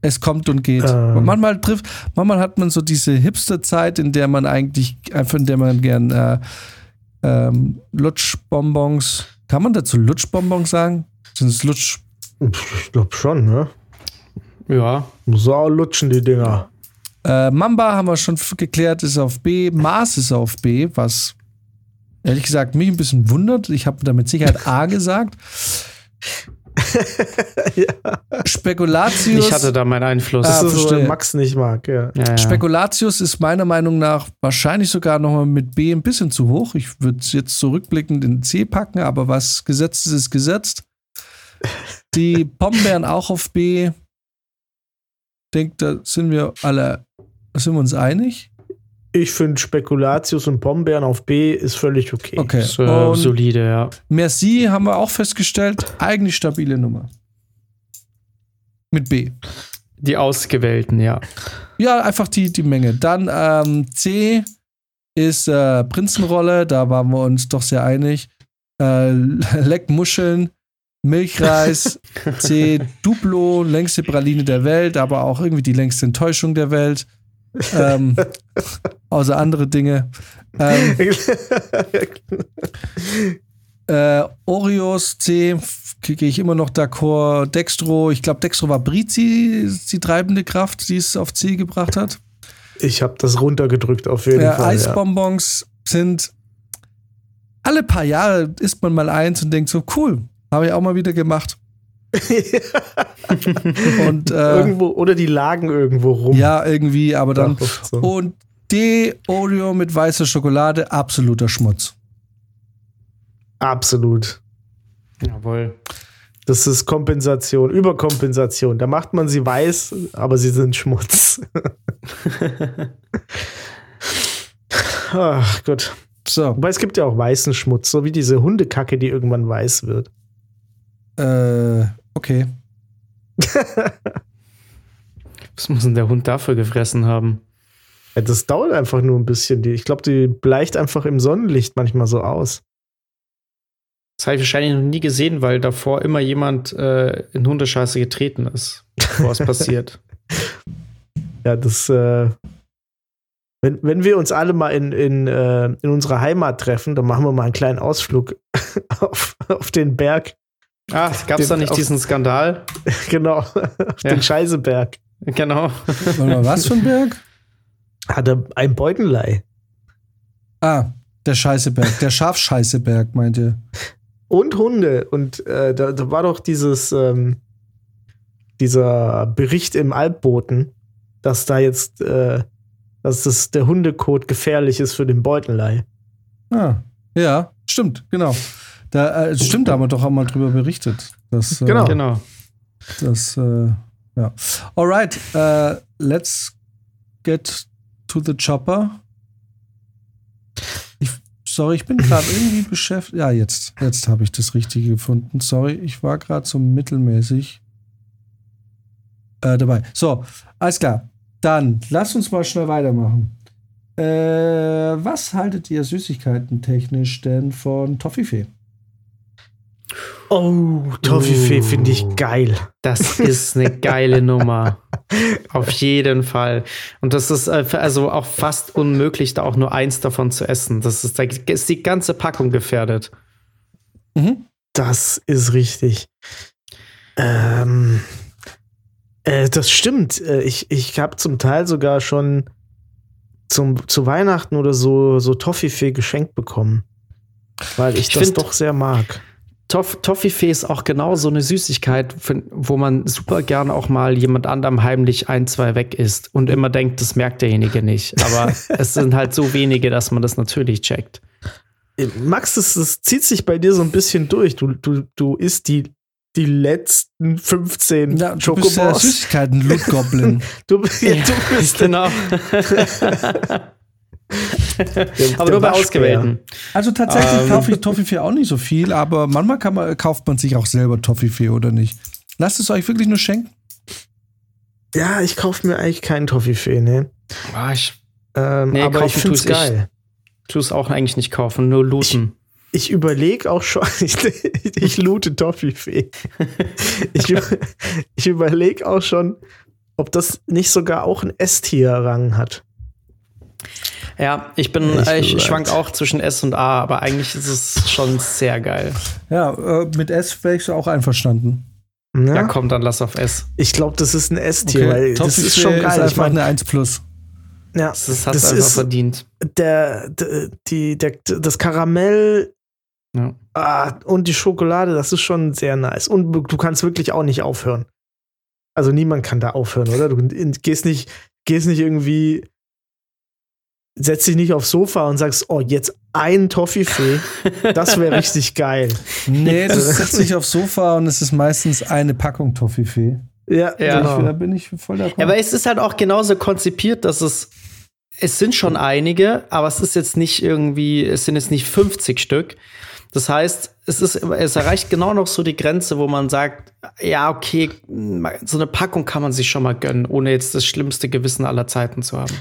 Es kommt und geht. Ähm. Manchmal trifft, manchmal hat man so diese Hipster-Zeit, in der man eigentlich, einfach in der man gern äh, ähm, Lutschbonbons, kann man dazu Lutschbonbons sagen? Sind es Lutsch? Ich glaube schon, ne? Ja. Muss auch lutschen, die Dinger. Äh, Mamba haben wir schon geklärt, ist auf B. Mars ist auf B, was ehrlich gesagt mich ein bisschen wundert. Ich habe da mit Sicherheit A gesagt. Spekulatius. Ich hatte da meinen Einfluss. Das Ah, ist so, was Max nicht mag, ja. ja, ja. Spekulatius ist meiner Meinung nach wahrscheinlich sogar noch mal mit B ein bisschen zu hoch. Ich würde es jetzt zurückblickend in C packen, aber was gesetzt ist, ist gesetzt. Die Pombeeren auch auf B. Ich denke, da sind wir alle, da sind wir uns einig. Ich finde Spekulatius und Pombeeren auf B ist völlig okay. Okay. Ist, äh, solide, ja. Merci haben wir auch festgestellt, eigentlich stabile Nummer. Mit B. Die Ausgewählten, ja. Ja, einfach die, die Menge. Dann ähm, C ist äh, Prinzenrolle, da waren wir uns doch sehr einig. Äh, Leckmuscheln, Milchreis, C Duplo, längste Praline der Welt, aber auch irgendwie die längste Enttäuschung der Welt. Ähm, außer andere Dinge. Ähm, Äh, Oreos, C, gehe ich immer noch d'accord. Dextro, ich glaube, Dextro war Brizi, die treibende Kraft, die es auf C gebracht hat. Ich habe das runtergedrückt auf jeden äh, Fall. Eisbonbons ja. sind alle paar Jahre isst man mal eins und denkt so, cool, habe ich auch mal wieder gemacht. und, äh, irgendwo, oder die lagen irgendwo rum. Ja, irgendwie, aber dann. So. Und D Oreo mit weißer Schokolade, absoluter Schmutz. Absolut. Jawohl. Das ist Kompensation, Überkompensation. Da macht man sie weiß, aber sie sind Schmutz. Ach Gott. So. Wobei es gibt ja auch weißen Schmutz, so wie diese Hundekacke, die irgendwann weiß wird. Äh, okay. Was muss denn der Hund dafür gefressen haben? Ja, das dauert einfach nur ein bisschen. Ich glaube, die bleicht einfach im Sonnenlicht manchmal so aus. Das habe ich wahrscheinlich noch nie gesehen, weil davor immer jemand äh, in Hundescheiße getreten ist, bevor es passiert. Ja, das, äh, wenn, wenn wir uns alle mal in, in, äh, in unserer Heimat treffen, dann machen wir mal einen kleinen Ausflug auf, auf den Berg. Ah, gab es da nicht diesen Skandal? genau, auf ja. den Scheißeberg. Genau. was für ein Berg? Hatte ein Beutenlei. Ah, der Scheißeberg, der Schafscheißeberg, meint ihr? Und Hunde. Und äh, da, da, war doch dieses, ähm, dieser Bericht im Alpboten, dass da jetzt, äh, dass das, der Hundekot gefährlich ist für den Beutenlei. Ah, ja, stimmt, genau. Da, äh, stimmt, da haben wir doch auch mal drüber berichtet. Dass, äh, genau. genau. Das, äh, ja. Alright, uh, let's get to the chopper. Ich, sorry, ich bin gerade irgendwie beschäftigt. Ja, jetzt, jetzt habe ich das Richtige gefunden. Sorry, ich war gerade so mittelmäßig äh, dabei. So, alles klar. Dann lass uns mal schnell weitermachen. Äh, was haltet ihr Süßigkeiten technisch denn von Toffifee? Oh, Toffifee uh, finde ich geil. Das ist eine geile Nummer. Auf jeden Fall. Und das ist äh, also auch fast unmöglich, da auch nur eins davon zu essen. Das ist, da ist die ganze Packung gefährdet. Mhm. Das ist richtig. Ähm, äh, das stimmt. Äh, ich, ich habe zum Teil sogar schon zum, zu Weihnachten oder so, so Toffifee geschenkt bekommen. Weil ich, ich das doch sehr mag. Toff Toffifee ist auch genau so eine Süßigkeit, wo man super gerne auch mal jemand anderem heimlich ein, zwei weg isst und immer denkt, das merkt derjenige nicht. Aber es sind halt so wenige, dass man das natürlich checkt. Max, das, das zieht sich bei dir so ein bisschen durch. Du, du, du isst die, die letzten 15 ja, du Bist ja Süßigkeiten, Loot Goblin. du, ja, du bist genau. aber nur bei ausgewählten. Also tatsächlich ähm. kaufe ich Toffifee auch nicht so viel, aber manchmal man, kauft man sich auch selber Toffifee oder nicht. Lasst es euch wirklich nur schenken? Ja, ich kaufe mir eigentlich keinen Toffifee, ne? Ah, ich, ähm, nee, aber ich finde es geil. Ich tue es auch eigentlich nicht kaufen, nur looten. Ich, ich überlege auch schon, ich, ich loote Toffifee. ich, ich überlege auch schon, ob das nicht sogar auch ein S-Tier-Rang hat. Ja, ich bin, ich, ich schwank auch zwischen S und A, aber eigentlich ist es schon sehr geil. Ja, äh, mit S wäre ich auch einverstanden. Ja? ja, komm, dann lass auf S. Ich glaube, das ist ein S-Tier, okay. weil das ist schon geil. Ist einfach ich meine, eine 1 plus. Ja, das, das hat es einfach verdient. Der, der, die, der, das Karamell ja. ah, und die Schokolade, das ist schon sehr nice. Und du kannst wirklich auch nicht aufhören. Also niemand kann da aufhören, oder? Du gehst nicht, gehst nicht irgendwie setz dich nicht aufs Sofa und sagst, oh, jetzt ein Toffifee, das wäre richtig geil. Nee, du setzt dich aufs Sofa und es ist meistens eine Packung Toffifee. Ja, ja. Genau. Da bin ich voll d'accord. Ja, aber es ist halt auch genauso konzipiert, dass es es sind schon einige, aber es ist jetzt nicht irgendwie, es sind jetzt nicht 50 Stück. Das heißt, es ist, es erreicht genau noch so die Grenze, wo man sagt, ja, okay, so eine Packung kann man sich schon mal gönnen, ohne jetzt das schlimmste Gewissen aller Zeiten zu haben.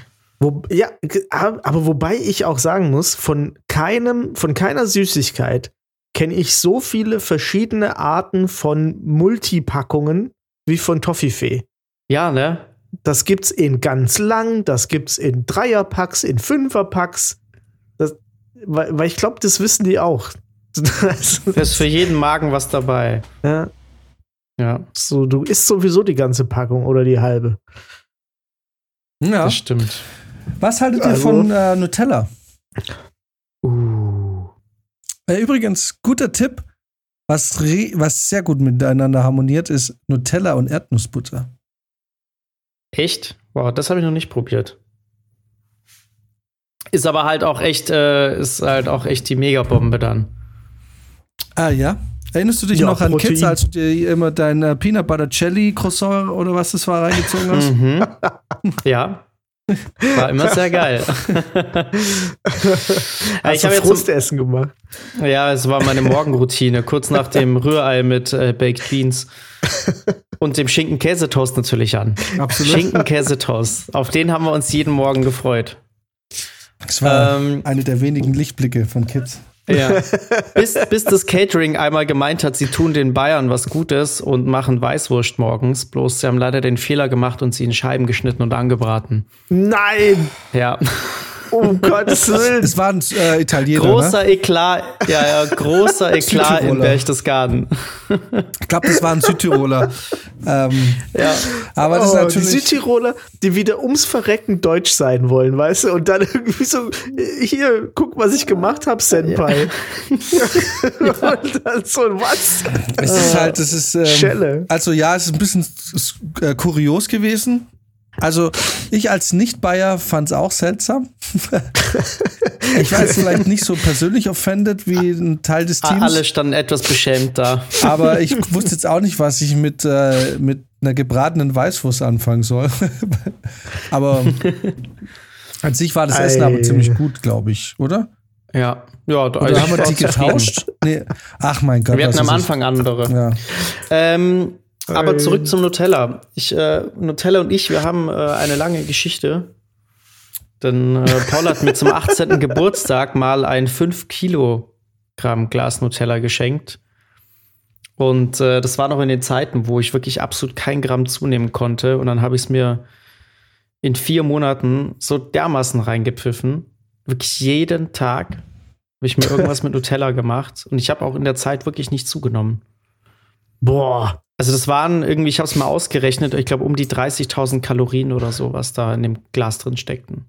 Wo, ja, aber wobei ich auch sagen muss, von keinem, von keiner Süßigkeit kenne ich so viele verschiedene Arten von Multipackungen wie von Toffifee. Ja, ne? Das gibt's in ganz lang, das gibt's in Dreierpacks, in Fünferpacks. Das, weil, weil ich glaube, das wissen die auch. Da ist für jeden Magen was dabei. Ja. Ja, So, du isst sowieso die ganze Packung oder die halbe. Ja. das stimmt. Was haltet ihr Also- von äh, Nutella? Uh. Äh, übrigens, guter Tipp, was, re- was sehr gut miteinander harmoniert, ist Nutella und Erdnussbutter. Echt? Wow, das habe ich noch nicht probiert. Ist aber halt auch echt, äh, ist halt auch echt die Megabombe dann. Ah ja. Erinnerst du dich Ja, noch an Protein. Kids, als du dir immer dein Peanut Butter Jelly Croissant oder was das war reingezogen hast? Mhm. ja. War immer sehr geil. Hast ich du habe jetzt Frustessen gemacht. Ja, es war meine Morgenroutine, kurz nach dem Rührei mit äh, Baked Beans und dem Schinken-Käsetoast natürlich an. Absolut. Schinken-Käsetoast. Auf den haben wir uns jeden Morgen gefreut. Das war Ähm, eine der wenigen Lichtblicke von Kids. Ja. bis, bis das Catering einmal gemeint hat, sie tun den Bayern was Gutes und machen Weißwurst morgens. Bloß sie haben leider den Fehler gemacht und sie in Scheiben geschnitten und angebraten. Nein! Ja. Um Gottes Willen! Es waren äh, Italiener, ne? Großer Eklat, ja, ja, großer Eklat in. Berchtesgaden. Ich glaube, das waren Südtiroler. ähm, Ja. aber das ist Oh, die natürlich. Südtiroler, die wieder ums Verrecken deutsch sein wollen, weißt du? Und dann irgendwie so, hier, guck, was ich gemacht habe, Senpai. Und dann so, was? Es ist halt, es ist. Ähm, Schelle. Also ja, es ist ein bisschen äh, kurios gewesen. Also ich als Nicht-Bayer fand es auch seltsam. ich war jetzt vielleicht nicht so persönlich offended wie ein Teil des Teams. Alle standen etwas beschämt da. Aber ich wusste jetzt auch nicht, was ich mit, äh, mit einer gebratenen Weißwurst anfangen soll. aber an sich war das Essen Ei. aber ziemlich gut, glaube ich, oder? Ja. Ja, da Oder ich haben wir die getauscht? Nee. Ach mein Gott. Wir hatten am Anfang andere. Ja. Ähm, aber Ei. zurück zum Nutella. Ich, äh, Nutella und ich, wir haben äh, eine lange Geschichte. Denn äh, Paul hat mir zum 18. Geburtstag mal ein 5 Kilogramm Glas Nutella geschenkt. Und äh, das war noch in den Zeiten, wo ich wirklich absolut kein Gramm zunehmen konnte. Und dann habe ich es mir in vier Monaten so dermaßen reingepfiffen. Wirklich jeden Tag habe ich mir irgendwas mit Nutella gemacht. Und ich habe auch in der Zeit wirklich nicht zugenommen. Boah. Also das waren irgendwie, ich habe es mal ausgerechnet, ich glaube um die 30.000 Kalorien oder so, was da in dem Glas drin steckten.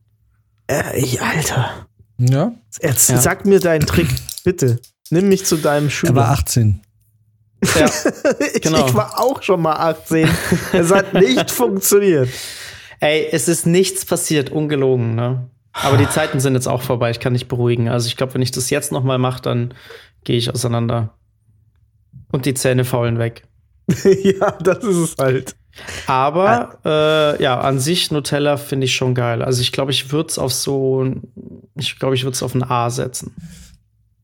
Äh, ich- Alter. ja, Jetzt Ja. sag mir deinen Trick, bitte. Nimm mich zu deinem er Schüler. war 18. Ja, ich, genau. ich war auch schon mal 18. es hat nicht funktioniert. ey, es ist nichts passiert, ungelogen, ne? Aber die Zeiten sind jetzt auch vorbei, ich kann dich beruhigen. Also ich glaube, wenn ich das jetzt noch mal mache, dann gehe ich auseinander. Und die Zähne faulen weg. ja, das ist es halt. Aber äh, ja, an sich Nutella finde ich schon geil. Also ich glaube, ich würde es auf so, ein- ich glaube, ich würde es auf ein A setzen.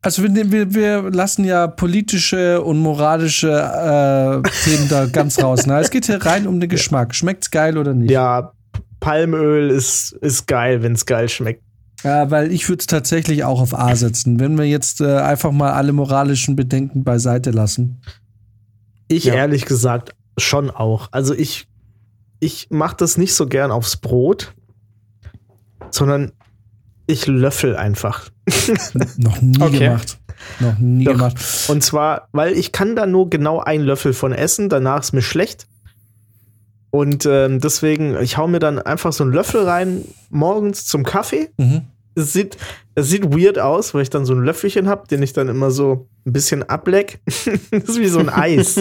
Also wir, wir, wir lassen ja politische und moralische äh, Themen da ganz raus. Ne? Es geht hier rein um den Geschmack. Schmeckt's geil oder nicht? Ja, Palmöl ist, ist geil, wenn es geil schmeckt. Ja, weil ich würde es tatsächlich auch auf A setzen. Wenn wir jetzt äh, einfach mal alle moralischen Bedenken beiseite lassen. Ich Ja. ehrlich gesagt schon auch. Also ich, ich mache das nicht so gern aufs Brot, sondern ich löffel einfach. Noch nie Okay. gemacht. Noch nie Doch. gemacht. Und zwar, weil ich kann da nur genau einen Löffel von essen, danach ist mir schlecht. Und ähm, deswegen, ich hau mir dann einfach so einen Löffel rein morgens zum Kaffee. Mhm. Es sieht, es sieht weird aus, weil ich dann so ein Löffelchen habe, den ich dann immer so ein bisschen ableck. das ist wie so ein Eis.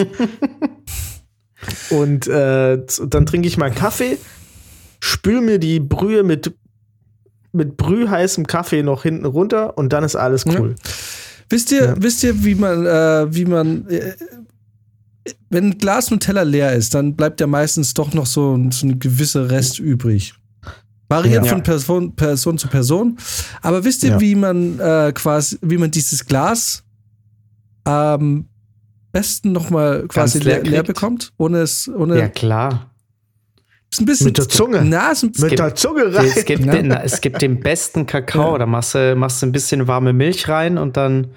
Und äh, dann trinke ich meinen Kaffee, spül mir die Brühe mit, mit brühheißem Kaffee noch hinten runter und dann ist alles cool. Wisst ihr, Ja. wisst ihr, wie man, äh, wie man, äh, wenn ein Glas Nutella leer ist, dann bleibt ja meistens doch noch so, so ein gewisser Rest übrig. Variiert Ja. von Person, Person zu Person. Aber wisst ihr, Ja. wie man äh, quasi, wie man dieses Glas am besten noch mal quasi leer leer, bekommt? Ohne es, ohne. Ja, klar. ist ein bisschen, Mit der Zunge. Na, ist ein, Mit gibt- der Zunge rein. Es gibt, Ja. den, na, es gibt den besten Kakao. Da machst du, machst du ein bisschen warme Milch rein und dann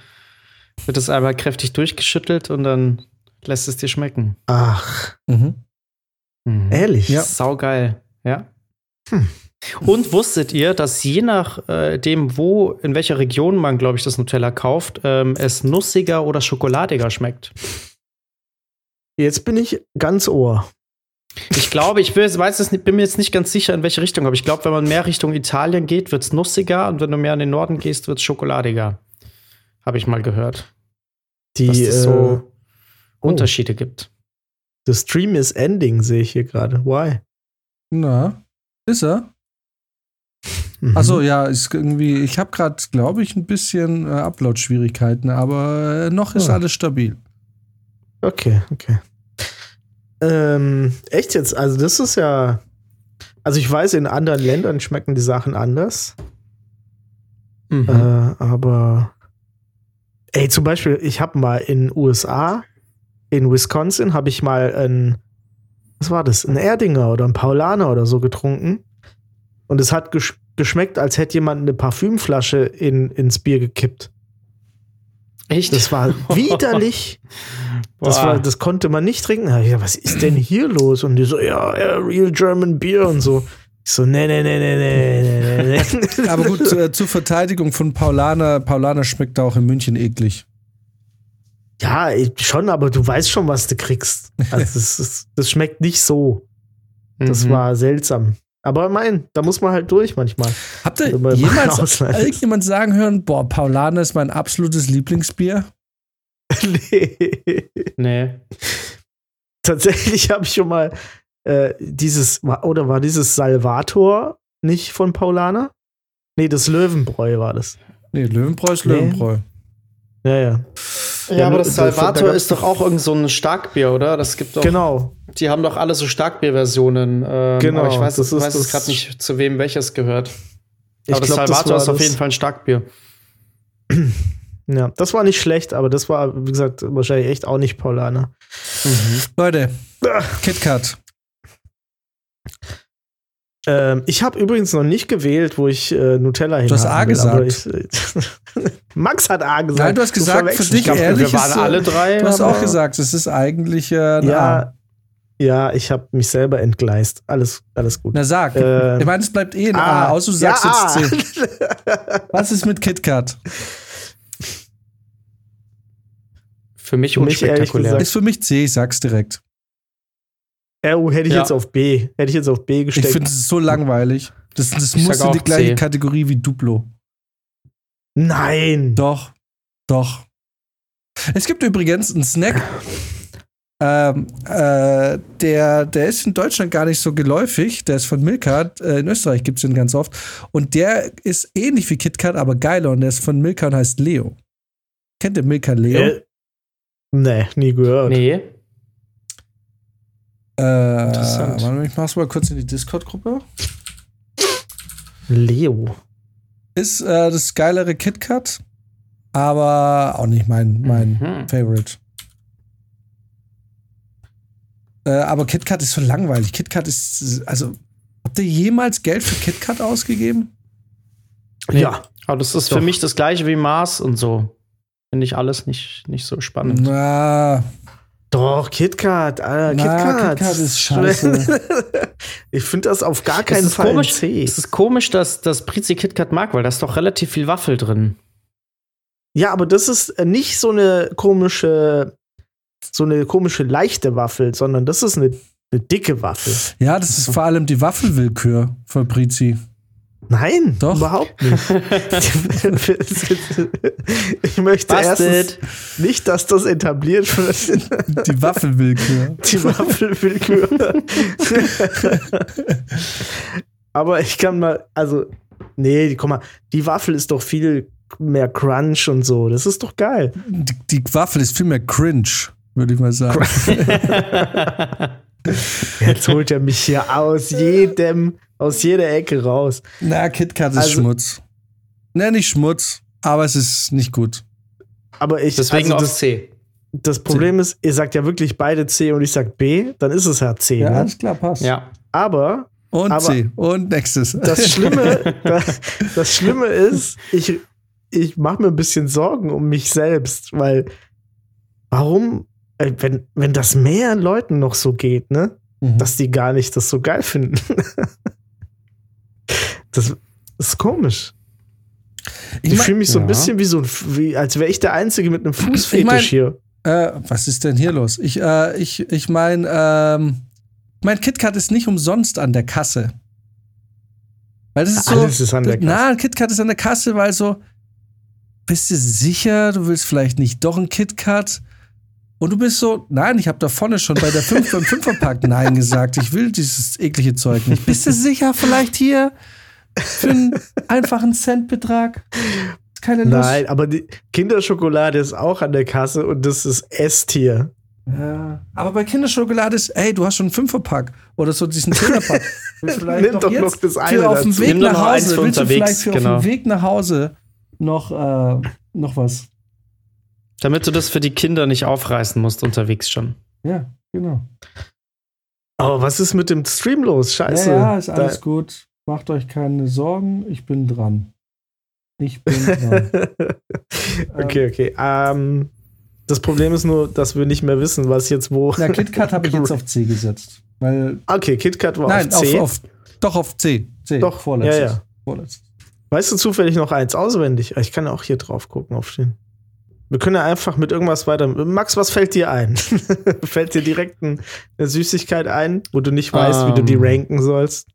wird es einmal kräftig durchgeschüttelt und dann lässt es dir schmecken. Ach, mhm. Mhm. ehrlich? Ja. Saugeil. Ja. Und wusstet ihr, dass je nachdem, äh, wo, in welcher Region man, glaube ich, das Nutella kauft, ähm, es nussiger oder schokoladiger schmeckt? Jetzt bin ich ganz ohr. Ich glaube, ich will, weiß es bin mir jetzt nicht ganz sicher, in welche Richtung, aber ich glaube, wenn man mehr Richtung Italien geht, wird es nussiger und wenn du mehr in den Norden gehst, wird es schokoladiger. Habe ich mal gehört. Die dass es so äh, oh. Unterschiede gibt. The stream is ending, sehe ich hier gerade. Why? Na, ist er? Mhm. Achso, ja, ist irgendwie, ich habe gerade, glaube ich, ein bisschen äh, Upload-Schwierigkeiten, aber äh, noch ist oh. alles stabil. Okay, okay. Ähm, echt jetzt? Also, das ist ja. Also, ich weiß, in anderen Ländern schmecken die Sachen anders. Mhm. Äh, aber. Ey, zum Beispiel, ich habe mal in USA, in Wisconsin, habe ich mal ein. Was war das? Ein Erdinger oder ein Paulaner oder so getrunken. Und es hat gesch geschmeckt, als hätte jemand eine Parfümflasche in, ins Bier gekippt. Echt? Das war widerlich. das, war, das konnte man nicht trinken. Ja, was ist denn hier los? Und die so, ja, ja Real German Beer und so. Ich so, nee, nee, nee, nee, nee, nee, nee. Aber gut, äh, zur Verteidigung von Paulaner, Paulaner schmeckt auch in München eklig. Ja, schon, aber du weißt schon, was du kriegst. Also das, das, das schmeckt nicht so. Das mhm. war seltsam. Aber mein, da muss man halt durch manchmal. Habt ihr jemals irgendjemand sagen hören, boah, Paulaner ist mein absolutes Lieblingsbier? nee. Nee. Tatsächlich habe ich schon mal äh, dieses, oder war dieses Salvator nicht von Paulaner? Nee, das Löwenbräu war das. Nee, Löwenbräu ist Löwenbräu. Ja, ja. Ja, ja aber das Salvator ist doch auch irgend so ein Starkbier, oder? Das gibt doch. Genau. Die haben doch alle so Starkbierversionen. Ähm, genau. Aber ich weiß, das weiß es gerade nicht, zu wem welches gehört. Ich aber das glaub, Salvator das ist auf jeden Fall ein Starkbier. Ja, das war nicht schlecht, aber das war, wie gesagt, wahrscheinlich echt auch nicht Paulaner. Mhm. Leute, KitKat. Ähm, ich habe übrigens noch nicht gewählt, wo ich äh, Nutella hin Du hast A will, gesagt. Ich, Max hat A gesagt. Nein, du hast gesagt, du für dich glaub, ehrlich, wir waren alle drei. Du hast auch gesagt, es ist eigentlich äh, ja, A. Ja, ich habe mich selber entgleist. Alles, alles gut. Na sag. Äh, ich meine, es bleibt eh ein A, A außer du sagst ja, jetzt C. Was ist mit KitKat? Für mich unspektakulär. Ist für mich C, ich sag's direkt. RU hätte ich ja. jetzt auf B. Hätte ich jetzt auf B gesteckt. Ich finde es so langweilig. Das, das muss in die gleiche C. Kategorie wie Duplo. Nein. Doch. Doch. Es gibt übrigens einen Snack. ähm, äh, der, der ist in Deutschland gar nicht so geläufig. Der ist von Milka. Äh, in Österreich gibt es den ganz oft. Und der ist ähnlich wie KitKat, aber geiler. Und der ist von Milka und heißt Leo. Kennt ihr Milka Leo? Äh, nee, nie gehört. Nee. Äh, Interessant. Warte, ich mach's mal kurz in die Discord-Gruppe. Leo. Ist äh, das geilere KitKat, aber auch nicht mein, mein mhm. Favorite. Äh, aber KitKat ist so langweilig. KitKat ist, also, habt ihr jemals Geld für KitKat ausgegeben? Nee. Ja. Aber das ist Doch. für mich das gleiche wie Mars und so. Finde ich alles nicht, nicht so spannend. Na, doch, KitKat, Alter, KitKat. KitKat ist scheiße. ich finde das auf gar keinen Fall komisch, C. Es ist komisch, dass, dass Prizi KitKat mag, weil da ist doch relativ viel Waffel drin. Ja, aber das ist nicht so eine komische, so eine komische leichte Waffel, sondern das ist eine, eine dicke Waffel. Ja, das ist vor allem die Waffelwillkür von Prizi. Nein, Doch. überhaupt nicht. ich möchte Busted. erstens nicht, dass das etabliert wird. Die Waffelwillkür. Die Waffelwillkür. Aber ich kann mal, also, nee, guck mal, die Waffel ist doch viel mehr Crunch und so. Das ist doch geil. Die, die Waffel ist viel mehr cringe, würde ich mal sagen. Jetzt holt er mich hier aus jedem aus jeder Ecke raus. Na, KitKat ist also, Schmutz. Na, nicht Schmutz, aber es ist nicht gut. Aber ich. Deswegen also das, C. Das Problem C. ist, ihr sagt ja wirklich beide C und ich sag B, dann ist es ja C. Ja, ne? alles klar, passt. Ja. Aber. Und aber C. Und nächstes. Das Schlimme, das, das Schlimme ist, ich, ich mache mir ein bisschen Sorgen um mich selbst, weil warum, äh, wenn, wenn das mehr Leuten noch so geht, ne? Mhm. Dass die gar nicht das so geil finden. Das ist komisch. Ich, ich fühle mich so ja. ein bisschen wie so ein, wie, als wäre ich der Einzige mit einem Fußfetisch ich mein, hier. Äh, was ist denn hier los? Ich, äh, ich, ich meine, ähm, mein KitKat ist nicht umsonst an der Kasse. Weil das ist so. Alles ist an der Kasse. Na, KitKat ist an der Kasse, weil so, bist du sicher, du willst vielleicht nicht doch ein KitKat? Und du bist so, nein, ich habe da vorne schon bei der 5 beim Fünferpack Nein gesagt. Ich will dieses eklige Zeug nicht. Bist du sicher, vielleicht hier für einen einfachen Centbetrag? Keine Lust. Nein, aber die Kinderschokolade ist auch an der Kasse und das ist S-Tier. Ja. Aber bei Kinderschokolade ist, ey, du hast schon einen Fünferpack oder so diesen Zehnerpack. Nimm doch noch das eine auf dem Weg nach Hause. Willst du vielleicht für genau. auf dem Weg nach Hause noch, äh, noch was? Damit du das für die Kinder nicht aufreißen musst unterwegs schon. Ja, genau. Aber was ist mit dem Stream los? Scheiße. Ja, ja ist alles da gut. Macht euch keine Sorgen, ich bin dran. Ich bin dran. okay, okay. Ähm, das Problem ist nur, dass wir nicht mehr wissen, was jetzt wo. Na, KitKat habe ich jetzt auf C gesetzt. Weil okay, KitKat war nein, auf C. Auf, auf, doch auf C. C. Doch, vorletztes. Ja, ja. Vorletztes. Weißt du zufällig noch eins auswendig? Ich kann auch hier drauf gucken, aufstehen. Wir können ja einfach mit irgendwas weiter. Max, was fällt dir ein? fällt dir direkt eine Süßigkeit ein, wo du nicht weißt, um, wie du die ähm. ranken sollst?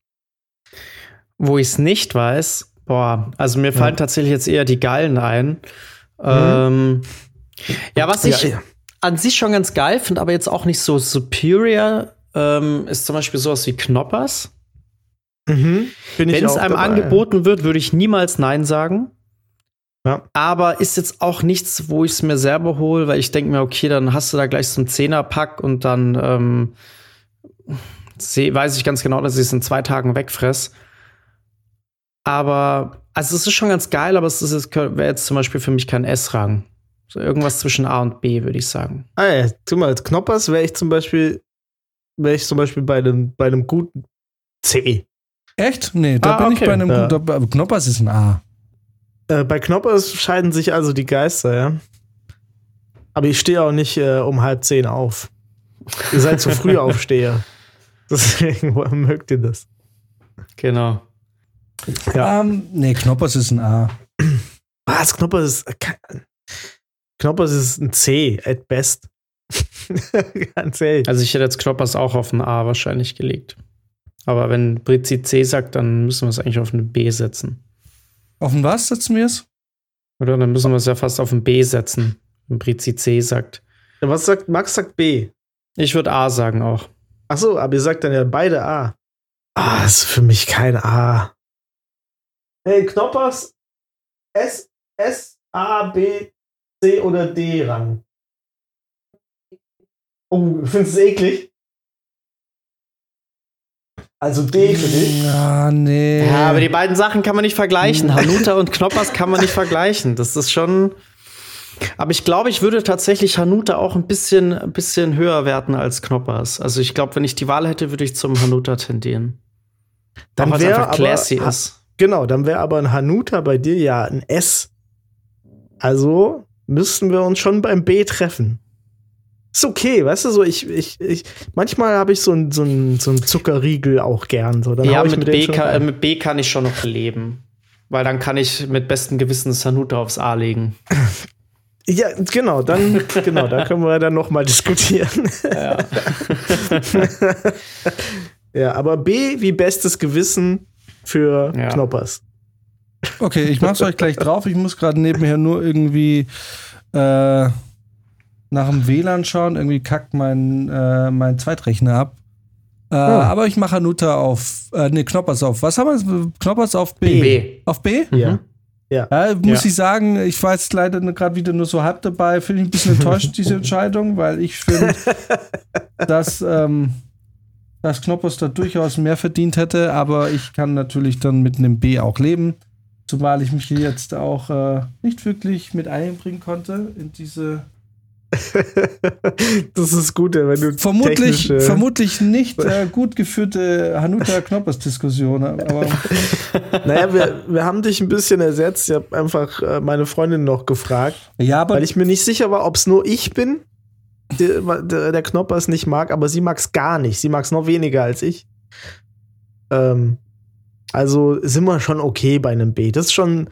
Wo ich es nicht weiß, boah, also mir fallen ja. tatsächlich jetzt eher die Geilen ein. Mhm. Ähm, ja, was ich ja, an sich schon ganz geil finde, aber jetzt auch nicht so superior, ähm, ist zum Beispiel sowas wie Knoppers. Mhm. Wenn es einem dabei. angeboten wird, würde ich niemals Nein sagen. Ja. Aber ist jetzt auch nichts, wo ich es mir selber hole, weil ich denke mir, okay, dann hast du da gleich so einen Zehnerpack und dann ähm, weiß ich ganz genau, dass ich es in zwei Tagen wegfress. Aber, also es ist schon ganz geil, aber es wäre jetzt zum Beispiel für mich kein S-Rang. So irgendwas zwischen A und B, würde ich sagen. Ah ja, tu mal, als Knoppers wäre ich zum Beispiel, wäre ich zum Beispiel bei einem, bei einem guten C. Echt? Nee, da ah, bin okay. ich bei einem ja. guten, Knoppers ist ein A. Äh, bei Knoppers scheiden sich also die Geister, ja. Aber ich stehe auch nicht äh, um halb zehn auf. Ihr seid zu früh Aufsteher. Deswegen woher mögt ihr das? Genau. Ja. Ähm, nee, Knoppers ist ein A. Was? Knoppers ist. Äh, Knoppers ist ein C, at best. Ganz ehrlich. Also ich hätte jetzt Knoppers auch auf ein A wahrscheinlich gelegt. Aber wenn Britzi C sagt, dann müssen wir es eigentlich auf eine B setzen. Auf ein was setzen wir es? Oder dann müssen wir es ja fast auf ein B setzen, wenn Brizi C sagt. Ja, was sagt Max sagt B? Ich würde A sagen auch. Ach so, aber ihr sagt dann ja beide A. Ah, ist für mich kein A. Hey, Knoppers S, S, A, B, C oder D Rang. Oh, findest du es eklig? Also D für dich? Ja, nee. Ja, aber die beiden Sachen kann man nicht vergleichen. Hanuta und Knoppers kann man nicht vergleichen. Das ist schon. Aber ich glaube, ich würde tatsächlich Hanuta auch ein bisschen, ein bisschen höher werten als Knoppers. Also ich glaube, wenn ich die Wahl hätte, würde ich zum Hanuta tendieren. Dann wäre classy aber, ist. Genau, dann wäre aber ein Hanuta bei dir ja ein S. Also müssten wir uns schon beim B treffen ist okay, weißt du, so ich, ich, ich manchmal habe ich so ein, so ein, so ein Zuckerriegel auch gern. So. Dann ja, mit, B kann, äh, mit B kann ich schon noch leben. Weil dann kann ich mit bestem Gewissen Sanuta aufs A legen. Ja, genau, dann, genau, da können wir dann noch mal diskutieren. Ja. ja, aber B wie bestes Gewissen für ja. Knoppers. Okay, ich mach's euch gleich drauf. Ich muss gerade nebenher nur irgendwie äh, nach dem WLAN schauen. Irgendwie kackt mein, äh, mein Zweitrechner ab. Äh, oh. Aber ich mache Hanuta auf, äh, nee, Knoppers auf. Was haben wir? Knoppers auf B. B. Auf B? Ja. Mhm. Ja. ja. muss ja. ich sagen, ich war jetzt leider gerade wieder nur so halb dabei. Finde ich ein bisschen enttäuscht, diese Entscheidung, weil ich finde, dass, ähm, dass Knoppers da durchaus mehr verdient hätte, aber ich kann natürlich dann mit einem B auch leben. Zumal ich mich jetzt auch äh, nicht wirklich mit einbringen konnte in diese das ist gut, wenn du vermutlich, vermutlich nicht äh, gut geführte Hanuta Knoppers Diskussion. Aber naja, wir, wir haben dich ein bisschen ersetzt. Ich habe einfach äh, meine Freundin noch gefragt, ja, weil ich mir nicht sicher war, ob es nur ich bin, der, der, Knoppers nicht mag, aber sie mag es gar nicht. Sie mag es noch weniger als ich. Ähm, Also sind wir schon okay bei einem B. Das ist schon.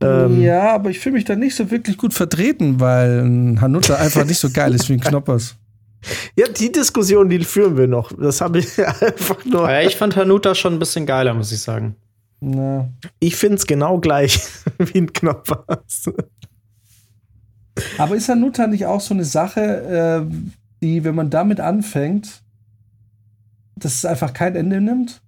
Ähm, ja, aber ich fühle mich da nicht so wirklich gut vertreten, weil ein Hanuta einfach nicht so geil ist wie ein Knoppers. Ja, die Diskussion, die führen wir noch. Das habe ich einfach nur. Ja, ich fand Hanuta schon ein bisschen geiler, muss ich sagen. Na. Ich finde es genau gleich wie ein Knoppers. Aber ist Hanuta nicht auch so eine Sache, äh, die, wenn man damit anfängt, dass es einfach kein Ende nimmt?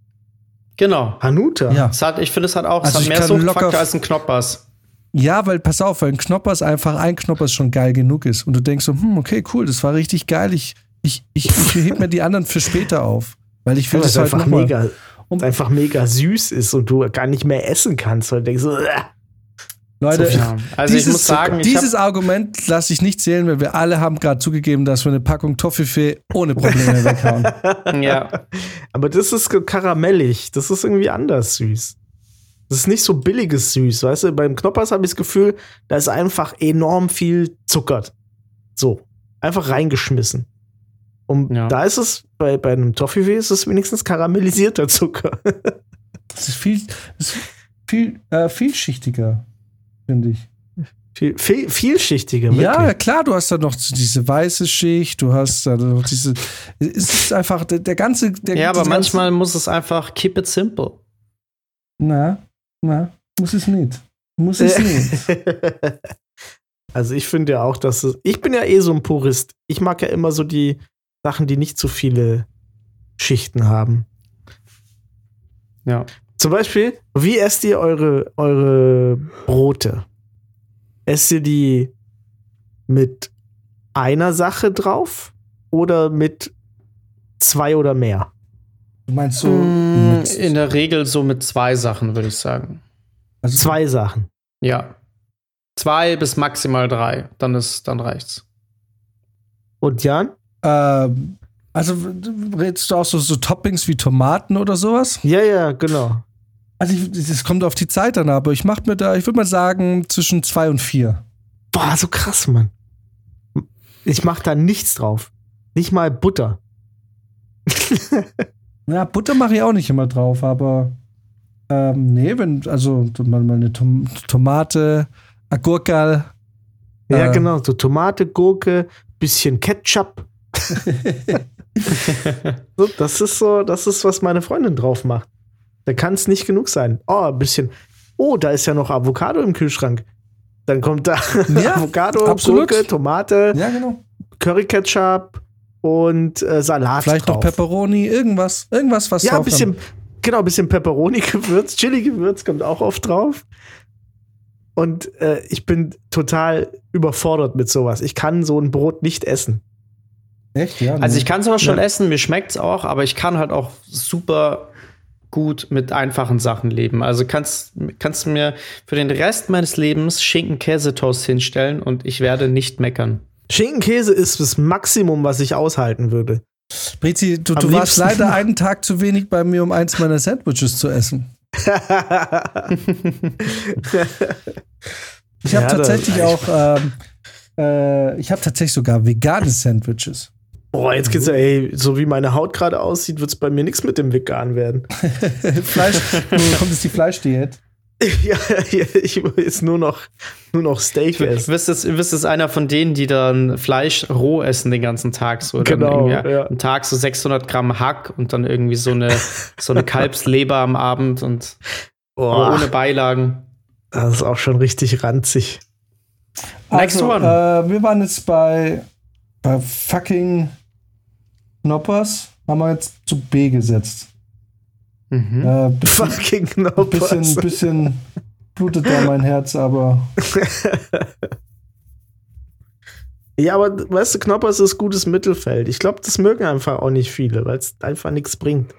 Genau. Hanuta? Ja. Hat, ich finde, es hat auch also es hat mehr Suchtfaktor als ein Knoppers. Ja, weil pass auf, weil ein Knoppers einfach ein Knoppers schon geil genug ist. Und du denkst so, hm, okay, cool, das war richtig geil. Ich, ich, ich, ich heb mir die anderen für später auf. Weil ich will das, das halt einfach mega, und einfach mega süß ist und du gar nicht mehr essen kannst, weil du denkst so, äh. Leute, so also dieses, ich muss sagen, dieses Argument lasse ich nicht zählen, weil wir alle haben gerade zugegeben, dass wir eine Packung Toffifee ohne Probleme weghauen. ja. Aber das ist karamellig. Das ist irgendwie anders süß. Das ist nicht so billiges Süß, weißt du? Beim Knoppers habe ich das Gefühl, da ist einfach enorm viel zuckert. So. Einfach reingeschmissen. Und ja. da ist es, bei, bei einem Toffifee ist es wenigstens karamellisierter Zucker. das ist viel, das ist viel äh, vielschichtiger, finde ich. Viel, viel, vielschichtiger, wirklich. Ja, klar, du hast da noch diese weiße Schicht, du hast da noch diese. Es ist einfach der, der ganze. Der, ja, aber manchmal muss es einfach keep it simple. Na, na, muss es nicht. Muss es nicht. Also ich finde ja auch, dass es. Ich bin ja eh so ein Purist. Ich mag ja immer so die Sachen, die nicht zu viele Schichten haben. Ja. Zum Beispiel, wie esst ihr eure, eure Brote? Esst ihr die mit einer Sache drauf oder mit zwei oder mehr? Du meinst so? Mm, in der Regel so mit zwei Sachen, würde ich sagen. Also zwei Sachen. Ja. Zwei bis maximal drei. Dann ist, dann reicht's. Und Jan? Ähm, also redest du auch so, so Toppings wie Tomaten oder sowas? Ja, ja, genau. Also es kommt auf die Zeit an, aber ich mach mir da, ich würde mal sagen, zwischen zwei und vier. Boah, so krass, Mann. Ich mach da nichts drauf. Nicht mal Butter. ja, Butter mache ich auch nicht immer drauf, aber ähm, nee, wenn, also mal, eine Tom Tomate, Agurkel. Ja, äh, genau, so Tomate, Gurke, bisschen Ketchup, so, das ist so, das ist, was meine Freundin drauf macht. Da kann es nicht genug sein. Oh, ein bisschen. Oh, da ist ja noch Avocado im Kühlschrank. Dann kommt da ja, Avocado, absolut. Gurke, Tomate, ja, genau. Curry Ketchup und äh, Salat. Vielleicht drauf. noch Pepperoni, irgendwas, irgendwas, was Ja, ein bisschen, haben. genau, ein bisschen Pepperoni-Gewürz, Chili-Gewürz kommt auch oft drauf. Und äh, ich bin total überfordert mit sowas. Ich kann so ein Brot nicht essen. Echt, ja? Also ich kann es auch schon ja. essen, mir schmeckt es auch, aber ich kann halt auch super gut mit einfachen Sachen leben. Also kannst, kannst du mir für den Rest meines Lebens Schinken-Käsetoast hinstellen und ich werde nicht meckern. Schinken-Käse ist das Maximum, was ich aushalten würde. Brizi, du, du warst leider einen Tag zu wenig bei mir, um eins meiner Sandwiches zu essen. ich habe ja, tatsächlich auch, ähm, äh, ich habe tatsächlich sogar vegane Sandwiches. Boah, jetzt geht's ja, ey, so wie meine Haut gerade aussieht, wird es bei mir nichts mit dem Vegan werden. Fleisch, kommt jetzt die Fleischdiät? ja, ich will jetzt nur noch, nur noch Steak essen. Du bist jetzt, du bist jetzt einer von denen, die dann Fleisch roh essen den ganzen Tag. So, genau, ja. Am Tag so 600 Gramm Hack und dann irgendwie so eine, so eine Kalbsleber am Abend und ohne Beilagen. Das ist auch schon richtig ranzig. Next also, one. Äh, wir waren jetzt bei, bei fucking Knoppers haben wir jetzt zu B gesetzt. Mhm. Äh, bisschen, Fucking Knoppers. Bisschen, bisschen blutet da mein Herz, aber. ja, aber weißt du, Knoppers ist gutes Mittelfeld. Ich glaube, das mögen einfach auch nicht viele, weil es einfach nichts bringt.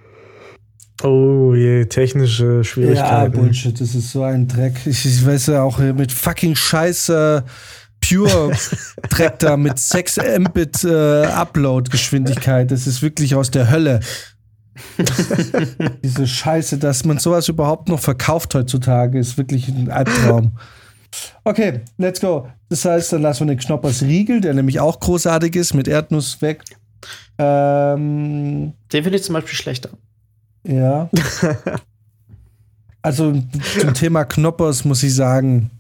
Oh je, technische Schwierigkeiten. Ja, Bullshit, das ist so ein Dreck. Ich, ich weiß ja auch mit fucking Scheiße. Pure Track da mit 6 Mbit äh, Upload-Geschwindigkeit. Das ist wirklich aus der Hölle. Diese Scheiße, dass man sowas überhaupt noch verkauft heutzutage, ist wirklich ein Albtraum. Okay, let's go. Das heißt, dann lassen wir den Knoppers Riegel, der nämlich auch großartig ist, mit Erdnuss weg. Ähm, den finde ich zum Beispiel schlechter. Ja. Also zum Thema Knoppers muss ich sagen.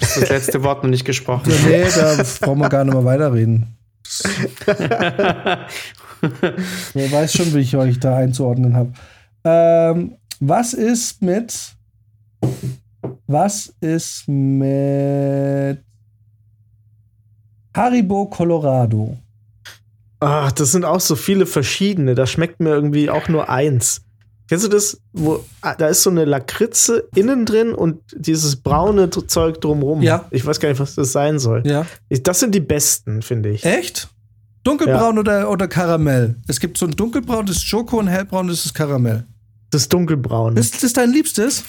Das, das letzte Wort noch nicht gesprochen. Nee, da brauchen wir gar nicht mehr weiterreden. Wer weiß schon, wie ich euch da einzuordnen habe. Ähm, was ist mit. Was ist mit Haribo Colorado? Ach, das sind auch so viele verschiedene. Da schmeckt mir irgendwie auch nur eins. Kennst du das? Wo, ah, da ist so eine Lakritze innen drin und dieses braune Zeug drumrum. Ja. Ich weiß gar nicht, was das sein soll. Ja. Ich, das sind die besten, finde ich. Echt? Dunkelbraun oder, oder Karamell? Es gibt so ein dunkelbraun, das ist Schoko und hellbraun, das ist Karamell. Das dunkelbraun. Ist das dein Liebstes?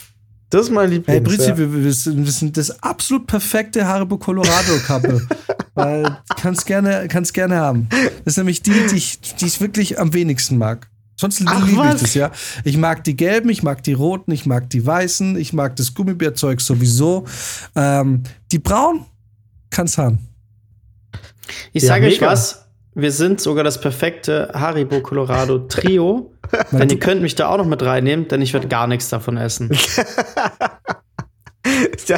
Das ist mein Lieblings. Hey, Britzi, ja. wir, sind, das absolut perfekte Haribo Colorado Couple. Weil kannst gerne, kannst gerne haben. Das ist nämlich die, die ich, die ich wirklich am wenigsten mag. Sonst Ach, liebe ich was? das, ja. Ich mag die gelben, ich mag die roten, ich mag die weißen, ich mag das Gummibärzeug sowieso. Ähm, die braun kann's haben. Ich Ja, sage euch was. Wir sind sogar das perfekte Haribo Colorado Trio. denn ihr könnt mich da auch noch mit reinnehmen, denn ich werde gar nichts davon essen. Ja.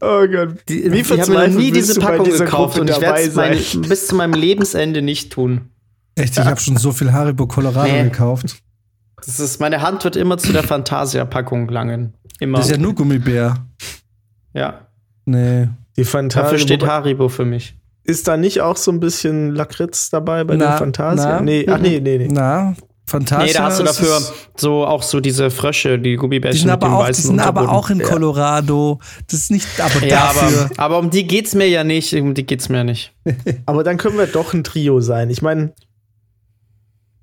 Oh Gott. Die, Wie ich habe nie diese Packung gekauft Gruppe und ich werde es bis zu meinem Lebensende nicht tun. Echt, ich habe schon so viel Haribo Colorado Nee. gekauft. Das ist, meine Hand wird immer zu der Fantasia-Packung langen. Immer. Das ist ja nur Gummibär. ja. Nee. Die Fantasia. Dafür steht Haribo für mich. Ist da nicht auch so ein bisschen Lakritz dabei bei Na, den Fantasia? na. Nee, ach nee, nee, nee. Na, Fantasia. Nee, da hast du dafür so auch so diese Frösche, die Die Gummibärchen sind, mit aber dem auch, die sind aber Unterboden. auch in Colorado. Das ist nicht, aber Ja, dafür. aber, aber um die geht's mir ja nicht. Um die geht's mir nicht. Aber dann können wir doch ein Trio sein. Ich meine,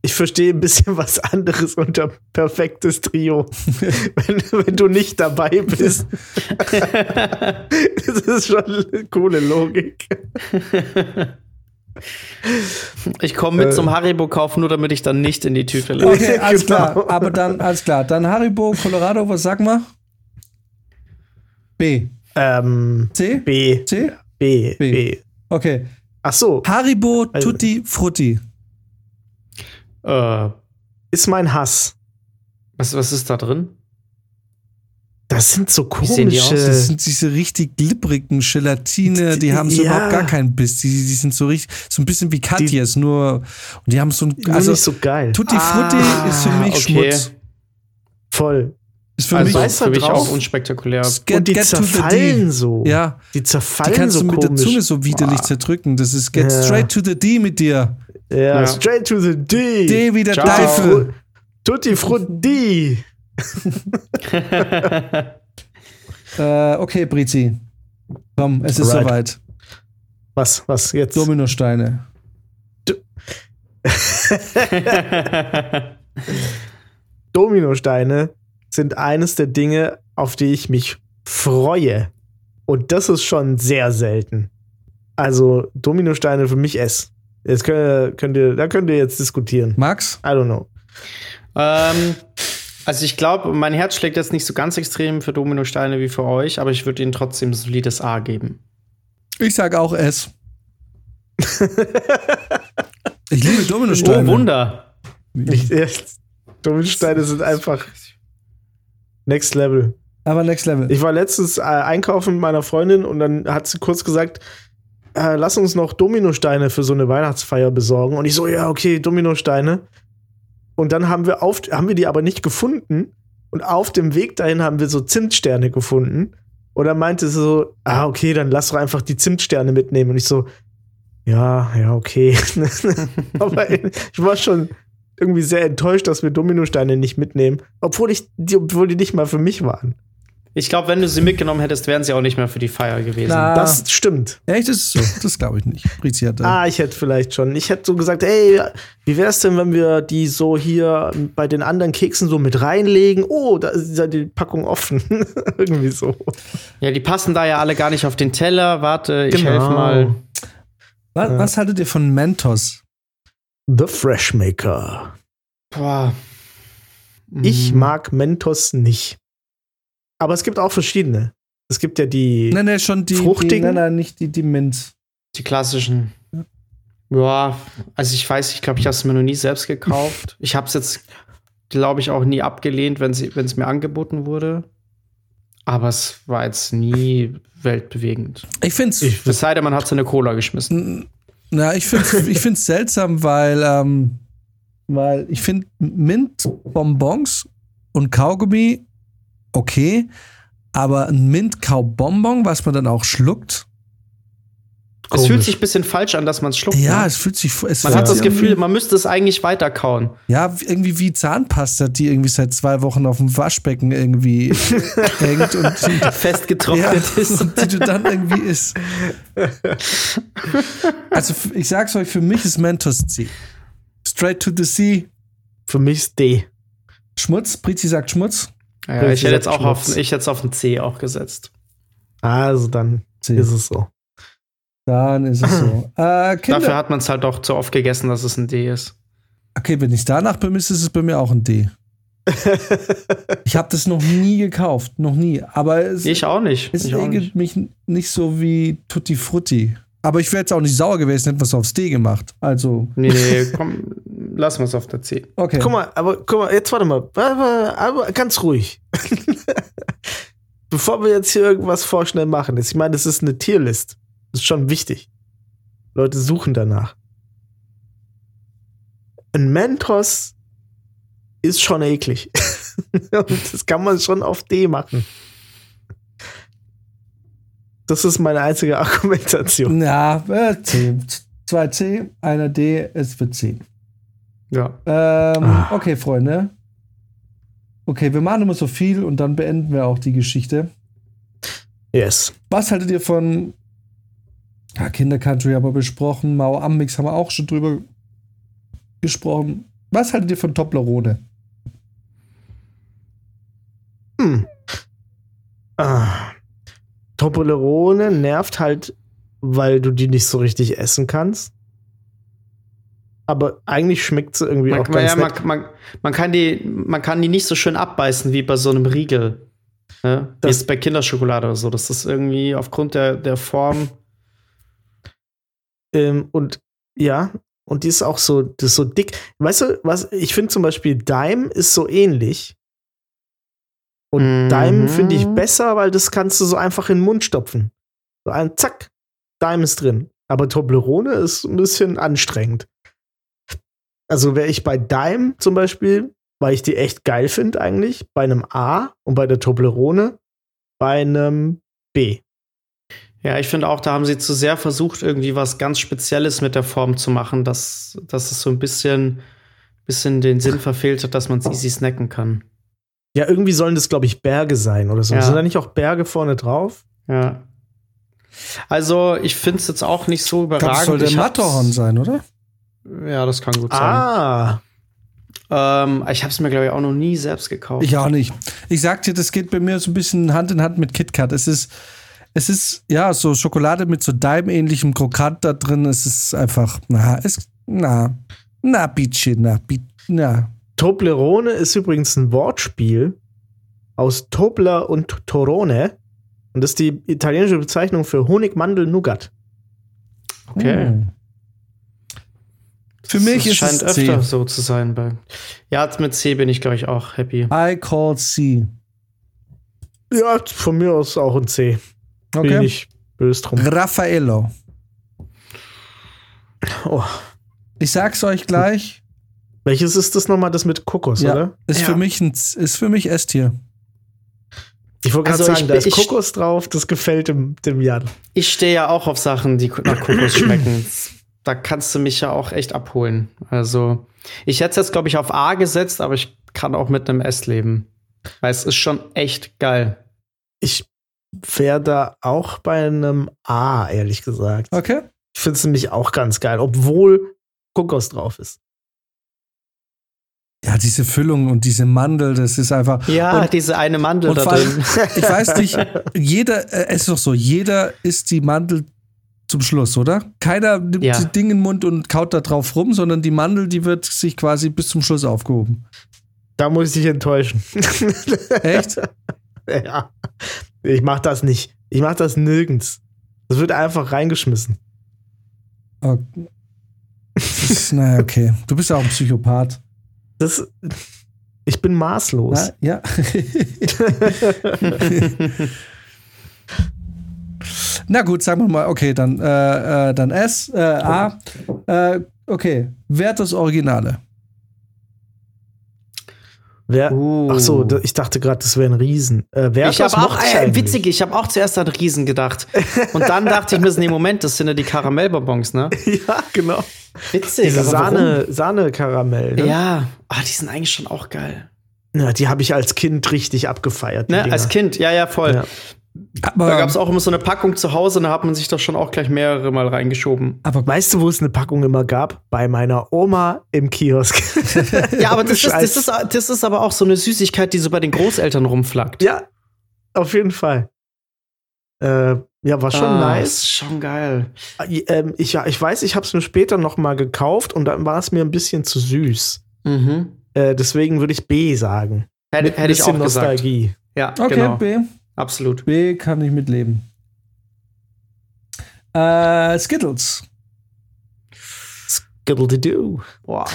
ich verstehe ein bisschen was anderes unter perfektes Trio. wenn, wenn du nicht dabei bist. das ist schon eine coole Logik. Ich komme mit Äh. zum Haribo-Kauf, nur damit ich dann nicht in die Tüte lege. Okay, alles Genau. klar. Aber dann, alles klar. Dann Haribo, Colorado, was sagen wir? B. Ähm, C? B. C? B. B. B. Okay. Ach so, Haribo, Also- Tutti, Frutti. Äh, ist mein Hass. was, was ist da drin? Das sind so die komische. Das sind diese richtig glibbrigen Gelatine, die haben so Ja. überhaupt gar keinen Biss. Die, die sind so richtig, so ein bisschen wie Katjes, nur, und die haben so ein, also, nicht so geil. Tutti Frutti Ah, ist für mich okay. Schmutz. Voll. Ist für also mich, weiß da für mich auch unspektakulär. get, Und die get to the zerfallen D. so. Ja, Die die zerfallen kannst so du mit komisch. der Zunge so widerlich Boah. zerdrücken. Das ist get Ja. straight to the D mit dir. Ja, Ja. straight to the D. D wie der. Teufel. Tutti Frutti. Äh, okay, Brizi. Komm, es ist Alright. soweit. Was, was jetzt? Dominosteine. Dominosteine sind eines der Dinge, auf die ich mich freue. Und das ist schon sehr selten. Also Dominosteine für mich S. Jetzt könnt ihr, könnt ihr, da könnt ihr jetzt diskutieren. Max? I don't know. ähm, also ich glaube, mein Herz schlägt jetzt nicht so ganz extrem für Dominosteine wie für euch, aber ich würde ihnen trotzdem ein solides A geben. Ich sag auch S. ich liebe Oh, Dominosteine. Wunder. Ich, Dominosteine sind einfach next level. Aber next level. Ich war letztens äh, einkaufen mit meiner Freundin und dann hat sie kurz gesagt, äh, lass uns noch Dominosteine für so eine Weihnachtsfeier besorgen. Und ich so, ja, okay, Dominosteine. Und dann haben wir, auf, haben wir die aber nicht gefunden. Und auf dem Weg dahin haben wir so Zimtsterne gefunden. Und dann meinte sie so, ah, okay, dann lass doch einfach die Zimtsterne mitnehmen. Und ich so, ja, ja, okay. aber ich war schon irgendwie sehr enttäuscht, dass wir Dominosteine nicht mitnehmen. Obwohl, ich, obwohl die nicht mal für mich waren. Ich glaube, wenn du sie mitgenommen hättest, wären sie auch nicht mehr für die Feier gewesen. Na, Das stimmt. Echt, das ist so. Das glaube ich nicht. Brizi hat da. Ah, ich hätte vielleicht schon. Ich hätte so gesagt, ey, wie wär's denn, wenn wir die so hier bei den anderen Keksen so mit reinlegen? Oh, da ist ja die Packung offen. Irgendwie so. Ja, die passen da ja alle gar nicht auf den Teller. Warte, ich Genau. helfe mal. was, was haltet ihr von Mentos? The Freshmaker. Boah. Ich Mm. mag Mentos nicht. Aber es gibt auch verschiedene. Es gibt ja die. Nein, nein, schon die. Die, Fruchtigen? nein, nein, nicht die, die Mint. die klassischen. Ja, also ich weiß, ich glaube, ich habe es mir noch nie selbst gekauft. Ich habe es jetzt, glaube ich, auch nie abgelehnt, wenn es mir angeboten wurde. Aber es war jetzt nie weltbewegend. Ich finde es. Es sei denn, man hat so eine Cola geschmissen. Na, ich finde es ich find's seltsam, weil, ähm, weil ich finde Mint-Bonbons und Kaugummi okay, aber ein Mint-Kaubonbon, was man dann auch schluckt, es fühlt sich ein bisschen falsch an, dass man es schluckt. Ja, ne? es fühlt sich. Es man hat das Gefühl, man müsste es eigentlich weiterkauen. Ja, irgendwie wie Zahnpasta, die irgendwie seit zwei Wochen auf dem Waschbecken irgendwie hängt und festgetrocknet ja, ist. Und die du dann irgendwie isst. Also ich sag's euch, für mich ist Mentos C. Straight to the sea. Für mich ist D. Schmutz, Prizi sagt Schmutz. Ja, ich hätte jetzt auch auf, ich hätte auf ein C auch gesetzt. Also dann C. ist es so. Dann ist es so. Äh, Dafür hat man es halt auch zu oft gegessen, dass es ein D ist. Okay, wenn ich danach bemisse, ist es bei mir auch ein D. ich habe das noch nie gekauft, noch nie. Aber es, ich auch nicht. Es ich regelt mich nicht so wie Tutti Frutti. Aber ich wäre jetzt auch nicht sauer gewesen, hätten wir es aufs D gemacht. Also. Nee, nee, komm, lassen wir es auf der C. Okay. Guck mal, aber guck mal, jetzt warte mal. Aber, aber ganz ruhig. Bevor wir jetzt hier irgendwas vorschnell machen, ich meine, das ist eine Tierlist. Das ist schon wichtig. Leute suchen danach. Ein Mentos ist schon eklig. Das kann man schon auf D machen. Das ist meine einzige Argumentation. Ja, äh, C. 2C, einer D, es wird C. Ja. Ähm, ah. Okay, Freunde. Okay, wir machen immer so viel und dann beenden wir auch die Geschichte. Yes. Was haltet ihr von ja, Kindercountry haben wir besprochen. Mao Ammix haben wir auch schon drüber gesprochen. Was haltet ihr von Toblerone? Hm. Toblerone nervt halt, weil du die nicht so richtig essen kannst. Aber eigentlich schmeckt sie irgendwie man, auch ganz ja, man, man, man, kann die, man kann die nicht so schön abbeißen wie bei so einem Riegel. Ne? Das ist bei Kinderschokolade oder so. Das ist irgendwie aufgrund der, der Form ähm, und ja, und die ist auch so, das ist so dick. Weißt du, was, ich finde zum Beispiel Dime ist so ähnlich. Und mhm. Dime finde ich besser, weil das kannst du so einfach in den Mund stopfen. So ein Zack, Dime ist drin. Aber Toblerone ist ein bisschen anstrengend. Also wäre ich bei Dime zum Beispiel, weil ich die echt geil finde eigentlich, bei einem A und bei der Toblerone bei einem B. Ja, ich finde auch, da haben sie zu sehr versucht, irgendwie was ganz Spezielles mit der Form zu machen, dass, dass es so ein bisschen, bisschen den Sinn verfehlt hat, dass man es easy snacken kann. Ja, irgendwie sollen das, glaube ich, Berge sein oder so. Ja. Sind da nicht auch Berge vorne drauf? Ja. Also, ich finde es jetzt auch nicht so überragend. Das soll der Matterhorn sein, oder? Ja, das kann gut sein. Ah. Ähm, ich habe es mir, glaube ich, auch noch nie selbst gekauft. Ich auch nicht. Ich sag dir, das geht bei mir so ein bisschen Hand in Hand mit KitKat. Es ist es ist ja so Schokolade mit so Daim-ähnlichem Krokant da drin. Es ist einfach, na, es, na, na, Bici, na, Bici, na. Toblerone ist übrigens ein Wortspiel aus Tobler und Torone. Und das ist die italienische Bezeichnung für Honig, Mandel, Nougat. Okay. Hm. Für mich das ist scheint es öfter C. so zu sein. Bei ja, mit C bin ich, glaube ich, auch happy. I call C. Ja, von mir aus auch ein C. Okay. Bin ich böse drum. Raffaello. Oh. Ich sag's euch gleich. Welches ist das nochmal, das mit Kokos, ja, oder? Ist, ja. für mich ein, ist für mich S-Tier. Ich wollte gerade also sagen, ich, da ist ich, Kokos drauf, das gefällt dem, dem Jan. Ich stehe ja auch auf Sachen, die nach Kokos schmecken. Da kannst du mich ja auch echt abholen. Also, ich hätte es jetzt, glaube ich, auf A gesetzt, aber ich kann auch mit einem S leben. Weil es ist schon echt geil. Ich wäre da auch bei einem A, ehrlich gesagt. Okay. Ich finde es nämlich auch ganz geil, obwohl Kokos drauf ist. Ja, diese Füllung und diese Mandel, das ist einfach. Ja, und, diese eine Mandel da drin. ich weiß nicht, jeder, äh, es ist doch so, jeder isst die Mandel zum Schluss, oder? Keiner nimmt ja. die Ding in den Mund und kaut da drauf rum, sondern die Mandel, die wird sich quasi bis zum Schluss aufgehoben. Da muss ich dich enttäuschen. Echt? ja. Ich mach das nicht. Ich mach das nirgends. Das wird einfach reingeschmissen. Okay. ist, naja, okay. Du bist ja auch ein Psychopath. Das, ich bin maßlos. Ja. ja. Na gut, sagen wir mal, okay, dann, äh, äh, dann S, äh, A. Äh, okay, Wert das Originale. Wer, uh. Ach so, ich dachte gerade, das wäre ein Riesen. Äh, wer ich habe auch, äh, witzig, ich habe auch zuerst an Riesen gedacht. Und dann dachte ich mir, nee, Moment, das sind ja die Karamellbonbons, ne? ja, genau. Witzig. Diese Sahne, Sahne-Karamell. Ne? Ja, ah, die sind eigentlich schon auch geil. Ja, die habe ich als Kind richtig abgefeiert. Ne, als Kind, ja, ja, voll. Ja. Aber, da gab es auch immer so eine Packung zu Hause und da hat man sich doch schon auch gleich mehrere Mal reingeschoben. Aber weißt du, wo es eine Packung immer gab? Bei meiner Oma im Kiosk. ja, aber das ist, das, ist, das ist aber auch so eine Süßigkeit, die so bei den Großeltern rumflackt. Ja, auf jeden Fall. Äh, ja, war schon ah, nice. Schon geil. Ähm, ich, ja, ich weiß, ich habe es mir später noch mal gekauft und dann war es mir ein bisschen zu süß. Mhm. Äh, deswegen würde ich B sagen. Hätte, hätte ich auch Nostalgie. Gesagt. Ja, okay, genau. B. Absolut. B kann ich mitleben. Äh, Skittles. Skittle-de-doo. Boah.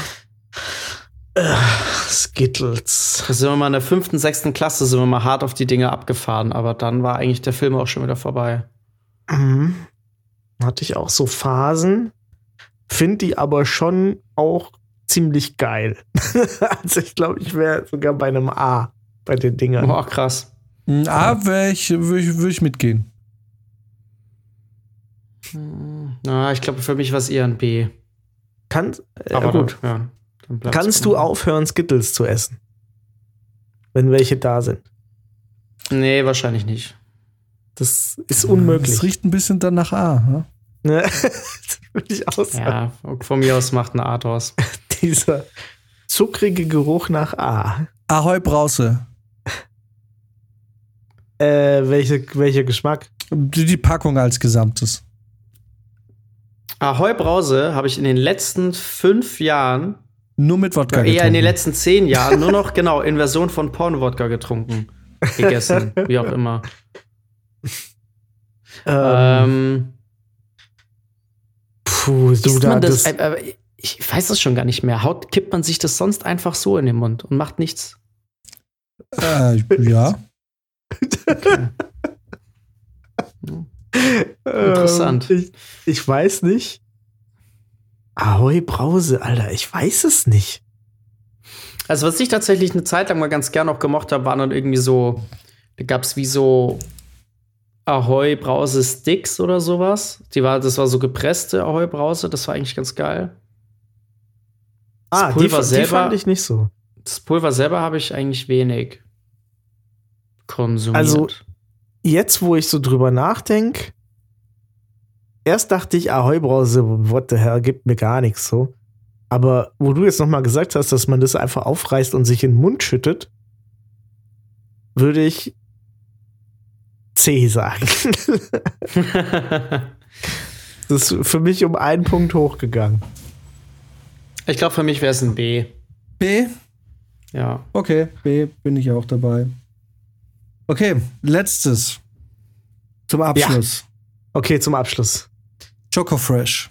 Skittles. Da sind wir mal in der fünften, sechsten Klasse, sind wir mal hart auf die Dinge abgefahren, aber dann war eigentlich der Film auch schon wieder vorbei. Mhm. Hatte ich auch so Phasen. Finde die aber schon auch ziemlich geil. also ich glaube, ich wäre sogar bei einem A bei den Dingern. Boah, krass. Ein A ich, würde ich, würd ich mitgehen. Na, ich glaube, für mich war es eher ein B. Kann, äh, Aber gut. Dann, ja, Kannst du aufhören, Skittles zu essen? Wenn welche da sind? Nee, wahrscheinlich nicht. Das ist unmöglich. Das riecht ein bisschen dann nach A. Ne? das würde ich auch sagen. Ja, von mir aus macht ein A draus. Dieser zuckrige Geruch nach A. Ahoi Brause. Äh, welche, welcher Geschmack? Die, die Packung als Gesamtes. Ahoi Brause habe ich in den letzten fünf Jahren nur mit Wodka getrunken. Eher in den letzten zehn Jahren nur noch, genau, in Version von Porn-Wodka getrunken. Gegessen, wie auch immer. ähm, ähm, puh, du da, das, das äh, ich weiß das schon gar nicht mehr. Haut, kippt man sich das sonst einfach so in den Mund und macht nichts? Äh, ja. Okay. Interessant. Ähm, ich, ich, weiß nicht. Ahoi Brause, Alter, ich weiß es nicht. Also, was ich tatsächlich eine Zeit lang mal ganz gern auch gemocht habe, waren dann irgendwie so, da gab es wie so Ahoi Brause Sticks oder sowas. Die war, das war so gepresste Ahoi Brause, das war eigentlich ganz geil. Das ah, Pulver die, selber, die fand ich nicht so. Das Pulver selber habe ich eigentlich wenig konsumiert. Also, jetzt, wo ich so drüber nachdenke, erst dachte ich, Ahoi Brause, what the hell, gibt mir gar nichts so. Aber wo du jetzt nochmal gesagt hast, dass man das einfach aufreißt und sich in den Mund schüttet, würde ich C sagen. das ist für mich um einen Punkt hochgegangen. Ich glaube, für mich wäre es ein B. B? Ja. Okay, B bin ich auch dabei. Okay, letztes. Zum Abschluss. Ja. Okay, zum Abschluss. Choco Fresh.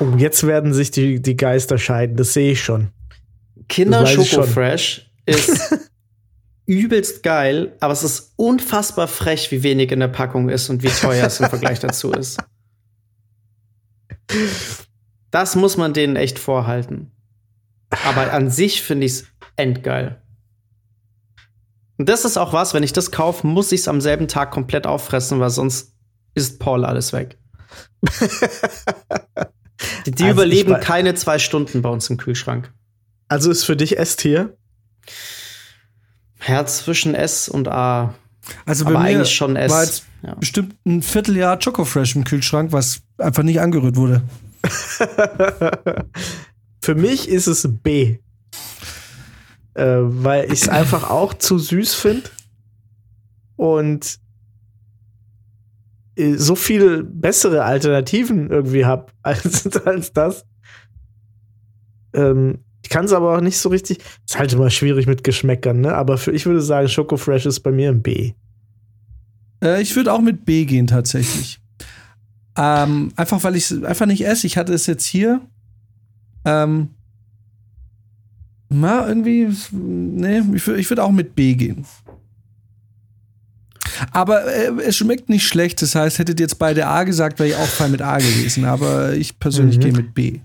Oh, jetzt werden sich die, die Geister scheiden, das sehe ich schon. Kinder Schoko Fresh ist übelst geil, aber es ist unfassbar frech, wie wenig in der Packung ist und wie teuer es im Vergleich dazu ist. Das muss man denen echt vorhalten. Aber an sich finde ich es endgeil. Und das ist auch was, wenn ich das kaufe, muss ich es am selben Tag komplett auffressen, weil sonst ist Paul alles weg. die, die also überleben keine zwei Stunden bei uns im Kühlschrank. Also ist für dich S-Tier? Herz zwischen S und A. Also bei Aber mir eigentlich schon S. War jetzt ja. bestimmt ein Vierteljahr Chocofresh im Kühlschrank, was einfach nicht angerührt wurde. für mich ist es B äh, weil ich es einfach auch zu süß finde und äh, so viel bessere Alternativen irgendwie habe als, als das. Ähm, ich kann es aber auch nicht so richtig. Ist halt immer schwierig mit Geschmäckern, ne? Aber für, ich würde sagen, Schoko Fresh ist bei mir ein B. Äh, ich würde auch mit B gehen tatsächlich. Ähm, einfach weil ich es einfach nicht esse. Ich hatte es jetzt hier. Ähm, na, irgendwie, nee, ich, ich würde auch mit B gehen. Aber äh, es schmeckt nicht schlecht. Das heißt, hättet ihr jetzt beide A gesagt, wäre ich auch fein mit A gewesen. Aber ich persönlich Mhm. gehe mit B.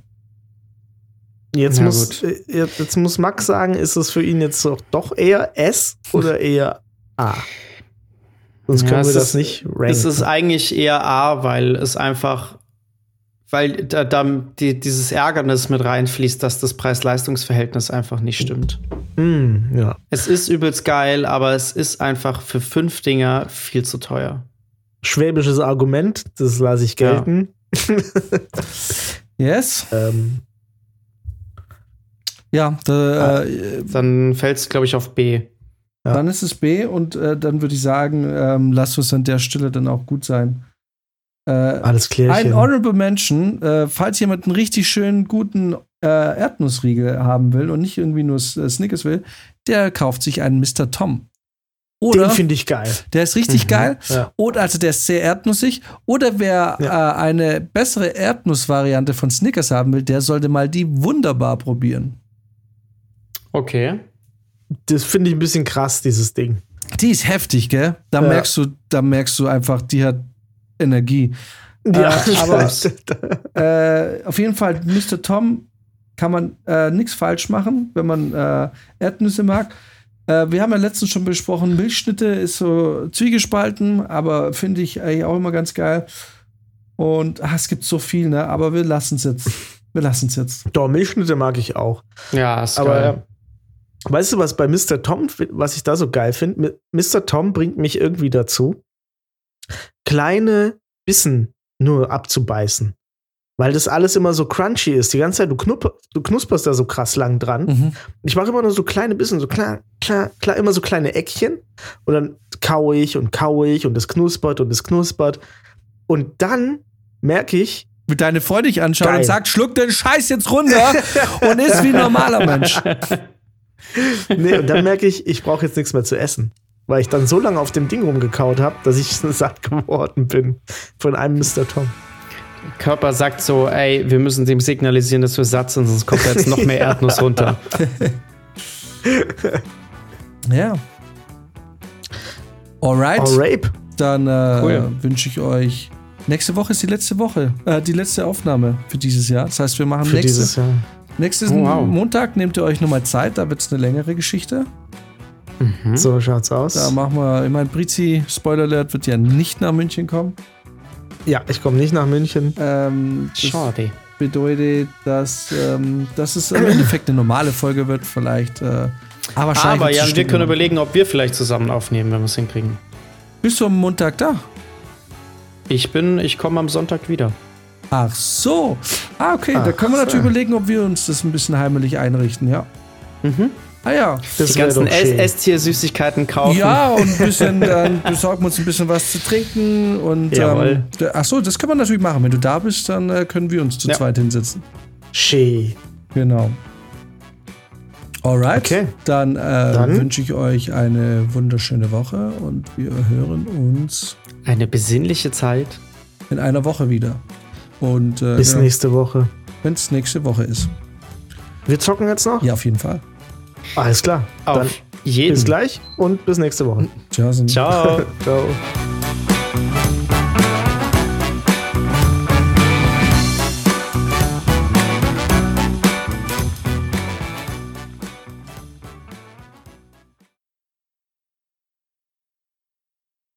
Jetzt, Ja, muss, äh, jetzt muss Max sagen, ist es für ihn jetzt doch, eher S oder eher A? Sonst Ja, können wir es das ist- nicht ranken. Es ist eigentlich eher A, weil es einfach, weil da, da die, dieses Ärgernis mit reinfließt, dass das Preis-Leistungs-Verhältnis einfach nicht stimmt. Hm, ja. Es ist übelst geil, aber es ist einfach für fünf Dinger viel zu teuer. Schwäbisches Argument, das lasse ich Ja. gelten. Yes? Ähm, Ja, da, äh, Dann fällt es, glaube ich, auf B. Ja. dann ist es B und äh, dann würde ich sagen, ähm, lasst uns an der Stelle dann auch gut sein. Äh, alles ein klärchen. Honorable Mention, äh, falls jemand einen richtig schönen, guten äh, Erdnussriegel haben will und nicht irgendwie nur äh, Snickers will, der kauft sich einen Mr. Tom. Oder Den finde ich geil. der ist richtig Mhm. geil. Ja. Oder also der ist sehr erdnussig. Oder wer Ja. äh, eine bessere Erdnussvariante von Snickers haben will, der sollte mal die wunderbar probieren. Okay. Das finde ich ein bisschen krass, dieses Ding. Die ist heftig, gell? Da Ja. merkst du, da merkst du einfach, die hat Energie. Ja, Äh, aber- Äh, auf jeden Fall, Mr. Tom kann man äh, nichts falsch machen, wenn man äh, Erdnüsse mag. Äh, wir haben ja letztens schon besprochen, Milchschnitte ist so zwiegespalten, aber finde ich eigentlich auch immer ganz geil. Und ah, es gibt so viel, ne? Aber wir lassen es jetzt. Wir lassen es jetzt. Doch, Milchschnitte mag ich auch. Ja, ist Aber geil. weißt du, was bei Mr. Tom, was ich da so geil finde? Mr. Tom bringt mich irgendwie dazu, kleine Bissen nur abzubeißen. Weil das alles immer so crunchy ist. Die ganze Zeit, du, knupp, du knusperst da so krass lang dran. Mhm. Ich mache immer nur so kleine Bissen, so klar, klar, klar, immer so kleine Eckchen. Und dann kaue ich und kaue ich und es knuspert und es knuspert. Und dann merke ich, Mit deine Freundin dich anschauen Geil. und sagt, schluck den Scheiß jetzt runter und ist wie ein normaler Mensch. nee, und dann merke ich, ich brauche jetzt nichts mehr zu essen. Weil ich dann so lange auf dem Ding rumgekaut habe, dass ich satt geworden bin von einem Mr. Tom. Körper sagt so, ey, wir müssen dem signalisieren, dass wir satt sind, sonst kommt da jetzt noch mehr Erdnuss runter. Ja. Alright. Rape. Dann äh, Cool. wünsche ich euch. Nächste Woche ist die letzte Woche, äh, die letzte Aufnahme für dieses Jahr. Das heißt, wir machen Für nächste, dieses Jahr. nächsten Oh, wow. Montag. Nehmt ihr euch nochmal Zeit, da wird es eine längere Geschichte. Mhm. So schaut's aus. Da machen wir, ich meine, Brizi, Spoiler Alert, wird ja nicht nach München kommen. ja, ich komme nicht nach München. Ähm, das Schade. bedeutet, dass, ähm, dass es im Endeffekt eine normale Folge wird, vielleicht. Äh, aber wahrscheinlich Aber Jan, wir können überlegen, ob wir vielleicht zusammen aufnehmen, wenn wir es hinkriegen. Bist du am Montag da? Ich bin, ich komme am Sonntag wieder. Ach so. Ah, okay. da Ach können wir so. natürlich überlegen, ob wir uns das ein bisschen heimelig einrichten, ja. Mhm. Ah ja. Das Die ganzen. Esstier-Süßigkeiten kaufen. Ja, und ein bisschen, dann besorgen wir uns ein bisschen was zu trinken und Jawohl. ähm, d- ach so, das können wir natürlich machen. Wenn du da bist, dann äh, können wir uns zu Ja. zweit hinsetzen. Schön. Genau. Alright. Okay. Dann, äh, Dann- wünsche ich euch eine wunderschöne Woche und wir hören uns Eine besinnliche Zeit. in einer Woche wieder. Und äh, Bis ja, nächste Woche. wenn es nächste Woche ist. Wir zocken jetzt noch? Ja, auf jeden Fall. Alles klar. Auf Dann jeden. Bis gleich und bis nächste Woche. Ciao. Ciao. Ciao.